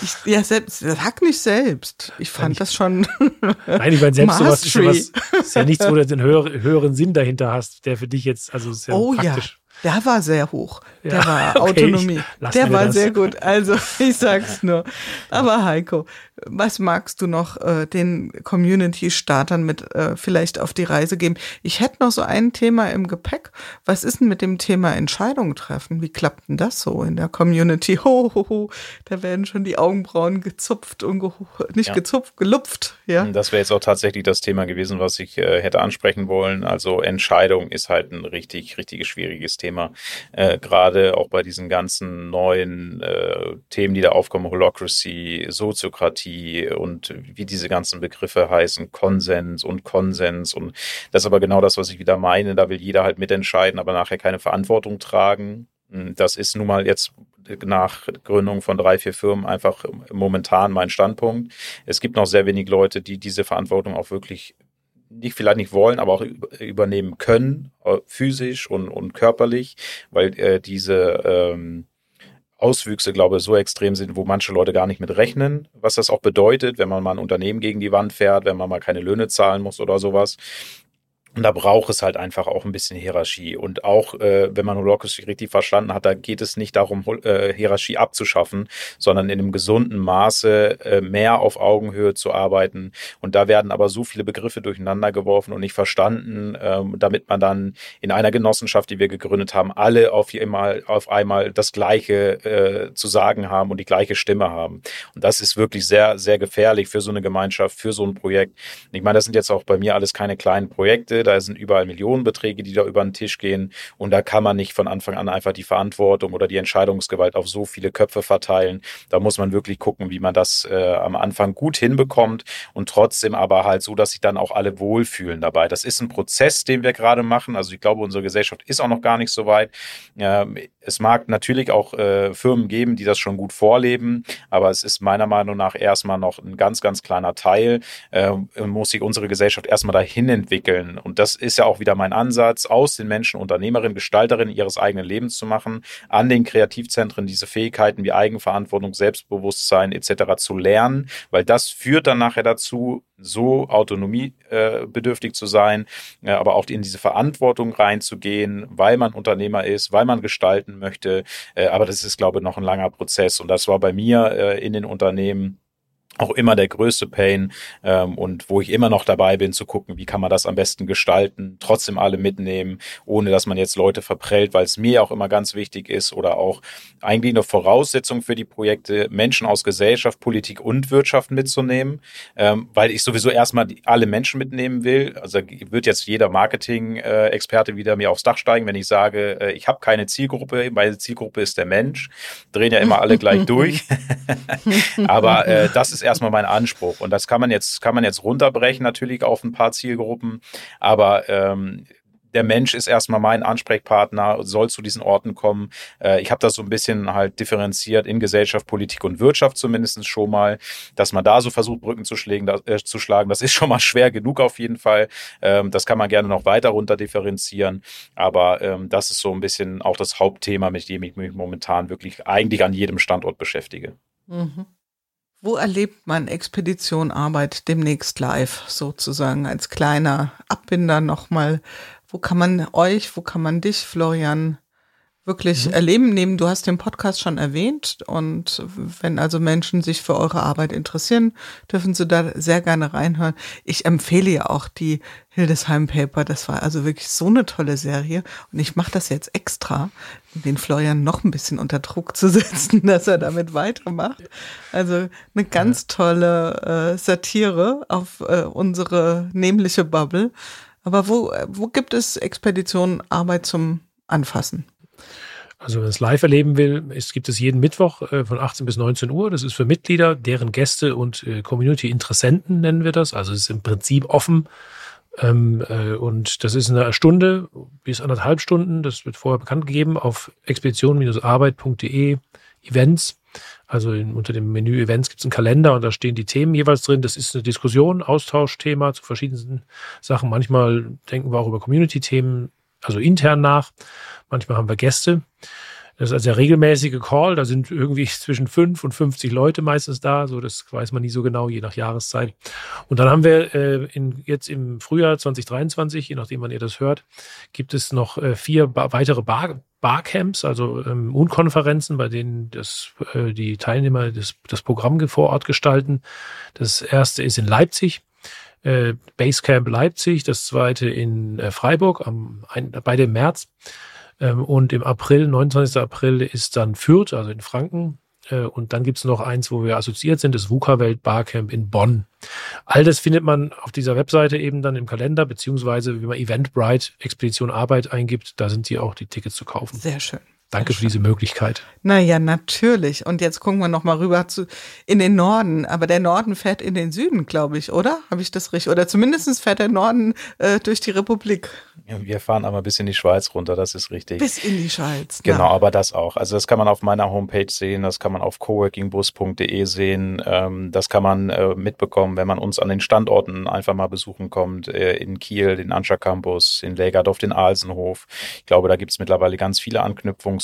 ich, ja, selbst, sag nicht selbst. Ich fand ich- das schon. Nein, ich meine, selbst sowas ist ja, Mastery. was, ist ja nichts, wo du den höher, höheren Sinn dahinter hast, der für dich jetzt, also ist ja Oh ja. Der war sehr hoch. Der Ja, war okay, Autonomie. Der war das. sehr gut. Also ich sag's nur. Aber Heiko, was magst du noch äh, den Community-Startern mit äh, vielleicht auf die Reise geben? Ich hätte noch so ein Thema im Gepäck. Was ist denn mit dem Thema Entscheidungen treffen? Wie klappt denn das so in der Community? Ho, ho, ho. Da werden schon die Augenbrauen gezupft und geho nicht Ja. gezupft, gelupft. Ja. Das wäre jetzt auch tatsächlich das Thema gewesen, was ich äh, hätte ansprechen wollen. Also Entscheidung ist halt ein richtig, richtig schwieriges Thema. Äh, Gerade auch bei diesen ganzen neuen äh, Themen, die da aufkommen, Holocracy, Soziokratie und wie diese ganzen Begriffe heißen, Konsens und Konsens. Und das ist aber genau das, was ich wieder meine. Da will jeder halt mitentscheiden, aber nachher keine Verantwortung tragen. Das ist nun mal jetzt nach Gründung von drei, vier Firmen einfach momentan mein Standpunkt. Es gibt noch sehr wenig Leute, die diese Verantwortung auch wirklich nicht vielleicht nicht wollen, aber auch üb- übernehmen können, äh, physisch und, und körperlich, weil äh, diese ähm, Auswüchse, glaube ich, so extrem sind, wo manche Leute gar nicht mit rechnen, was das auch bedeutet, wenn man mal ein Unternehmen gegen die Wand fährt, wenn man mal keine Löhne zahlen muss oder sowas. Und da braucht es halt einfach auch ein bisschen Hierarchie. Und auch, äh, wenn man Holocracy richtig verstanden hat, da geht es nicht darum, äh, Hierarchie abzuschaffen, sondern in einem gesunden Maße äh, mehr auf Augenhöhe zu arbeiten. Und da werden aber so viele Begriffe durcheinander geworfen und nicht verstanden, ähm, damit man dann in einer Genossenschaft, die wir gegründet haben, alle auf einmal, auf einmal das Gleiche äh, zu sagen haben und die gleiche Stimme haben. Und das ist wirklich sehr, sehr gefährlich für so eine Gemeinschaft, für so ein Projekt. Ich meine, das sind jetzt auch bei mir alles keine kleinen Projekte. Da sind überall Millionenbeträge, die da über den Tisch gehen. Und da kann man nicht von Anfang an einfach die Verantwortung oder die Entscheidungsgewalt auf so viele Köpfe verteilen. Da muss man wirklich gucken, wie man das äh, am Anfang gut hinbekommt und trotzdem aber halt so, dass sich dann auch alle wohlfühlen dabei. Das ist ein Prozess, den wir gerade machen. Also ich glaube, unsere Gesellschaft ist auch noch gar nicht so weit. Ähm, es mag natürlich auch äh, Firmen geben, die das schon gut vorleben, aber es ist meiner Meinung nach erstmal noch ein ganz, ganz kleiner Teil. Äh, muss sich unsere Gesellschaft erstmal dahin entwickeln. Und das ist ja auch wieder mein Ansatz, aus den Menschen Unternehmerinnen, Gestalterinnen ihres eigenen Lebens zu machen, an den Kreativzentren diese Fähigkeiten wie Eigenverantwortung, Selbstbewusstsein etc. zu lernen, weil das führt dann nachher dazu, so autonomiebedürftig zu sein, äh, aber auch in diese Verantwortung reinzugehen, weil man Unternehmer ist, weil man gestalten möchte. Äh, aber das ist, glaube ich, noch ein langer Prozess. Und das war bei mir äh, in den Unternehmen auch immer der größte Pain ähm, und wo ich immer noch dabei bin zu gucken, wie kann man das am besten gestalten, trotzdem alle mitnehmen, ohne dass man jetzt Leute verprellt, weil es mir auch immer ganz wichtig ist oder auch eigentlich eine Voraussetzung für die Projekte, Menschen aus Gesellschaft, Politik und Wirtschaft mitzunehmen, ähm, weil ich sowieso erstmal die, alle Menschen mitnehmen will. Also wird jetzt jeder Marketing-Experte wieder mir aufs Dach steigen, wenn ich sage, äh, ich habe keine Zielgruppe, meine Zielgruppe ist der Mensch, drehen ja immer alle gleich durch. Aber äh, das ist erstmal mein Anspruch. Und das kann man jetzt, kann man jetzt runterbrechen, natürlich auf ein paar Zielgruppen. Aber ähm, der Mensch ist erstmal mein Ansprechpartner, soll zu diesen Orten kommen. Äh, ich habe das so ein bisschen halt differenziert in Gesellschaft, Politik und Wirtschaft zumindest schon mal, dass man da so versucht, Brücken zu, schlägen, äh, zu schlagen. Das ist schon mal schwer genug auf jeden Fall. Ähm, das kann man gerne noch weiter runter differenzieren. Aber ähm, das ist so ein bisschen auch das Hauptthema, mit dem ich mich momentan wirklich eigentlich an jedem Standort beschäftige. Mhm. Wo erlebt man Expeditionarbeit demnächst live, sozusagen als kleiner Abbinder nochmal? Wo kann man euch, wo kann man dich, Florian, wirklich Mhm. erleben? Neben, du hast den Podcast schon erwähnt und wenn also Menschen sich für eure Arbeit interessieren, dürfen sie da sehr gerne reinhören. Ich empfehle ja auch die Hildesheim Paper. Das war also wirklich so eine tolle Serie und ich mache das jetzt extra, um den Florian noch ein bisschen unter Druck zu setzen, dass er damit weitermacht. Also eine ganz tolle äh, Satire auf äh, unsere nämliche Bubble. Aber wo, wo gibt es Expeditionen Arbeit zum Anfassen? Also wenn man es live erleben will, es gibt es jeden Mittwoch äh, von 18 bis 19 Uhr. Das ist für Mitglieder, deren Gäste und äh, Community-Interessenten nennen wir das. Also es ist im Prinzip offen. Ähm, äh, und das ist eine Stunde bis anderthalb Stunden. Das wird vorher bekannt gegeben auf expedition-arbeit.de Events. Also unter dem Menü Events gibt es einen Kalender und da stehen die Themen jeweils drin. Das ist eine Diskussion, Austauschthema zu verschiedensten Sachen. Manchmal denken wir auch über Community-Themen, also intern nach. Manchmal haben wir Gäste. Das ist also der regelmäßige Call. Da sind irgendwie zwischen fünf und 50 Leute meistens da. So, das weiß man nie so genau, je nach Jahreszeit. Und dann haben wir äh, in, jetzt im Frühjahr 2023, je nachdem, wann ihr das hört, gibt es noch äh, vier ba weitere Bar Barcamps, also ähm, Unkonferenzen, bei denen das, äh, die Teilnehmer das, das Programm vor Ort gestalten. Das erste ist in Leipzig äh, Basecamp Leipzig, das zweite in äh, Freiburg am ein, beide im März. Ähm, und im April, 29. April, ist dann Fürth, also in Franken. Äh, und dann gibt's noch eins, wo wir assoziiert sind, das VUCA-Welt Barcamp in Bonn. All das findet man auf dieser Webseite eben dann im Kalender, beziehungsweise wie man Eventbrite Expedition Arbeit eingibt, da sind die auch die Tickets zu kaufen. Sehr schön. Danke für diese Möglichkeit. Naja, natürlich. Und jetzt gucken wir noch mal rüber zu, in den Norden. Aber der Norden fährt in den Süden, glaube ich, oder? Habe ich das richtig? Oder zumindest fährt der Norden äh, durch die Republik. Ja, wir fahren aber bis in die Schweiz runter, das ist richtig. Bis in die Schweiz. Genau, na. aber das auch. Also das kann man auf meiner Homepage sehen, das kann man auf coworkingbus.de sehen, ähm, das kann man äh, mitbekommen, wenn man uns an den Standorten einfach mal besuchen kommt, äh, in Kiel, den Anscha Campus, in Lägerdorf, den Alsenhof. Ich glaube, da gibt es mittlerweile ganz viele Anknüpfungspunkte,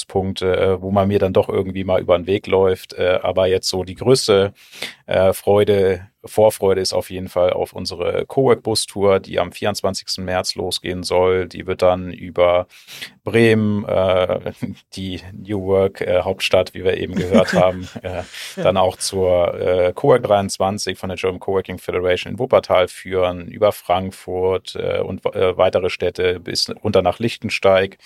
äh, wo man mir dann doch irgendwie mal über den Weg läuft. Äh, aber jetzt so die größte äh, Freude Vorfreude ist auf jeden Fall auf unsere Cowork-Bus-Tour, die am 24. März losgehen soll. Die wird dann über Bremen, äh, die New Work äh, Hauptstadt, wie wir eben gehört haben, äh, dann auch zur äh, Cowork 23 von der German Coworking Federation in Wuppertal führen, über Frankfurt äh, und äh, weitere Städte bis runter nach Lichtensteig,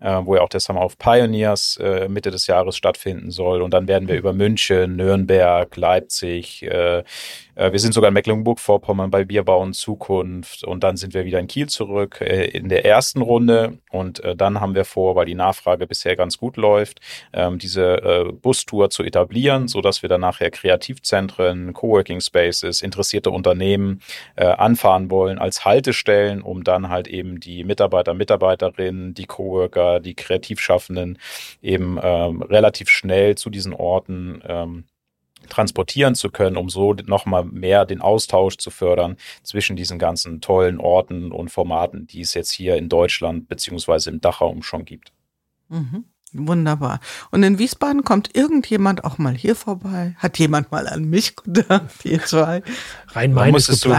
äh, wo ja auch der Summer of Pioneers äh, Mitte des Jahres stattfinden soll. Und dann werden wir über München, Nürnberg, Leipzig, äh, wir sind sogar in Mecklenburg-Vorpommern bei Bierbau und Zukunft und dann sind wir wieder in Kiel zurück äh, in der ersten Runde und äh, dann haben wir vor, weil die Nachfrage bisher ganz gut läuft, ähm, diese Bustour zu etablieren, so dass wir dann nachher Kreativzentren, Coworking Spaces, interessierte Unternehmen anfahren wollen als Haltestellen, um dann halt eben die Mitarbeiter, Mitarbeiterinnen, die Coworker, die Kreativschaffenden eben ähm, relativ schnell zu diesen Orten ähm, transportieren zu können, um so nochmal mehr den Austausch zu fördern zwischen diesen ganzen tollen Orten und Formaten, die es jetzt hier in Deutschland beziehungsweise im Dachraum schon gibt. Mhm. Wunderbar. Und in Wiesbaden kommt irgendjemand auch mal hier vorbei? Hat jemand mal an mich gedacht? Ihr zwei? Rhein-Main müsstest, du,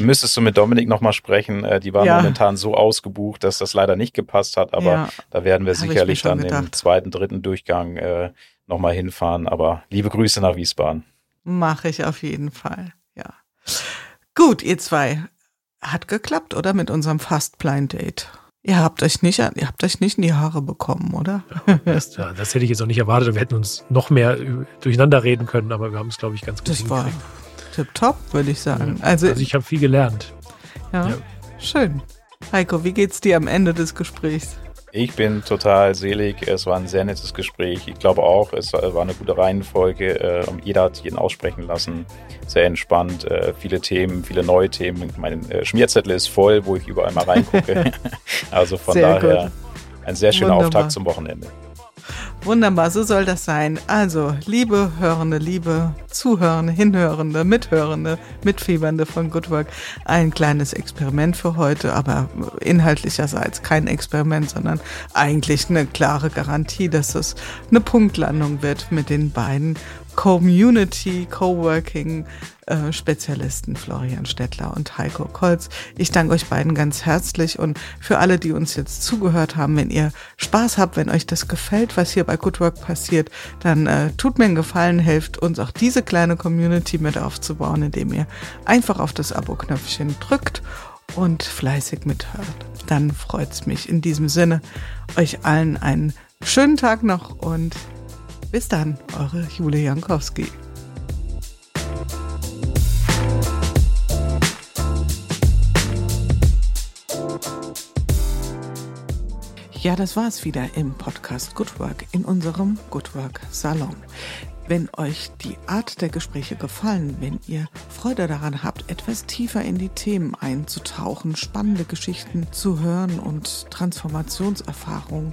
müsstest du mit Dominik nochmal sprechen. Äh, die waren ja. momentan so ausgebucht, dass das leider nicht gepasst hat. Aber ja. da werden wir Hab sicherlich dann gedacht. im zweiten, dritten Durchgang äh, nochmal hinfahren. Aber liebe Grüße nach Wiesbaden. Mache ich auf jeden Fall, ja. Gut, ihr zwei. Hat geklappt, oder? Mit unserem Fast Blind Date. Ihr habt euch nicht, ihr habt euch nicht in die Haare bekommen, oder? Das, ja, das hätte ich jetzt auch nicht erwartet. Wir hätten uns noch mehr durcheinander reden können, aber wir haben es, glaube ich, ganz gut Das war tipptopp, würde ich sagen. Ja, also, also ich habe viel gelernt. Ja, ja, schön. Heiko, wie geht's dir am Ende des Gesprächs? Ich bin total selig. Es war ein sehr nettes Gespräch. Ich glaube auch, es war eine gute Reihenfolge. Äh, jeder hat jeden aussprechen lassen. Sehr entspannt. Äh, viele Themen, viele neue Themen. Mein äh, Schmierzettel ist voll, wo ich überall mal reingucke. also von sehr daher gut. ein sehr schöner Wunderbar. Auftakt zum Wochenende. Wunderbar, so soll das sein. Also, liebe Hörende, liebe Zuhörende, Hinhörende, Mithörende, Mitfiebernde von Good Work, ein kleines Experiment für heute, aber inhaltlicherseits kein Experiment, sondern eigentlich eine klare Garantie, dass es eine Punktlandung wird mit den beiden Community Coworking äh, Spezialisten Florian Stettler und Heiko Kolz. Ich danke euch beiden ganz herzlich und für alle, die uns jetzt zugehört haben, wenn ihr Spaß habt, wenn euch das gefällt, was hier bei Good Work passiert, dann äh, tut mir einen Gefallen, helft uns auch diese kleine Community mit aufzubauen, indem ihr einfach auf das Abo-Knöpfchen drückt und fleißig mithört. Dann freut es mich. In diesem Sinne, euch allen einen schönen Tag noch und bis dann, eure Julia Jankowski. Ja, das war's wieder im Podcast Good Work in unserem Good Work Salon. Wenn euch die Art der Gespräche gefallen, wenn ihr Freude daran habt, etwas tiefer in die Themen einzutauchen, spannende Geschichten zu hören und Transformationserfahrungen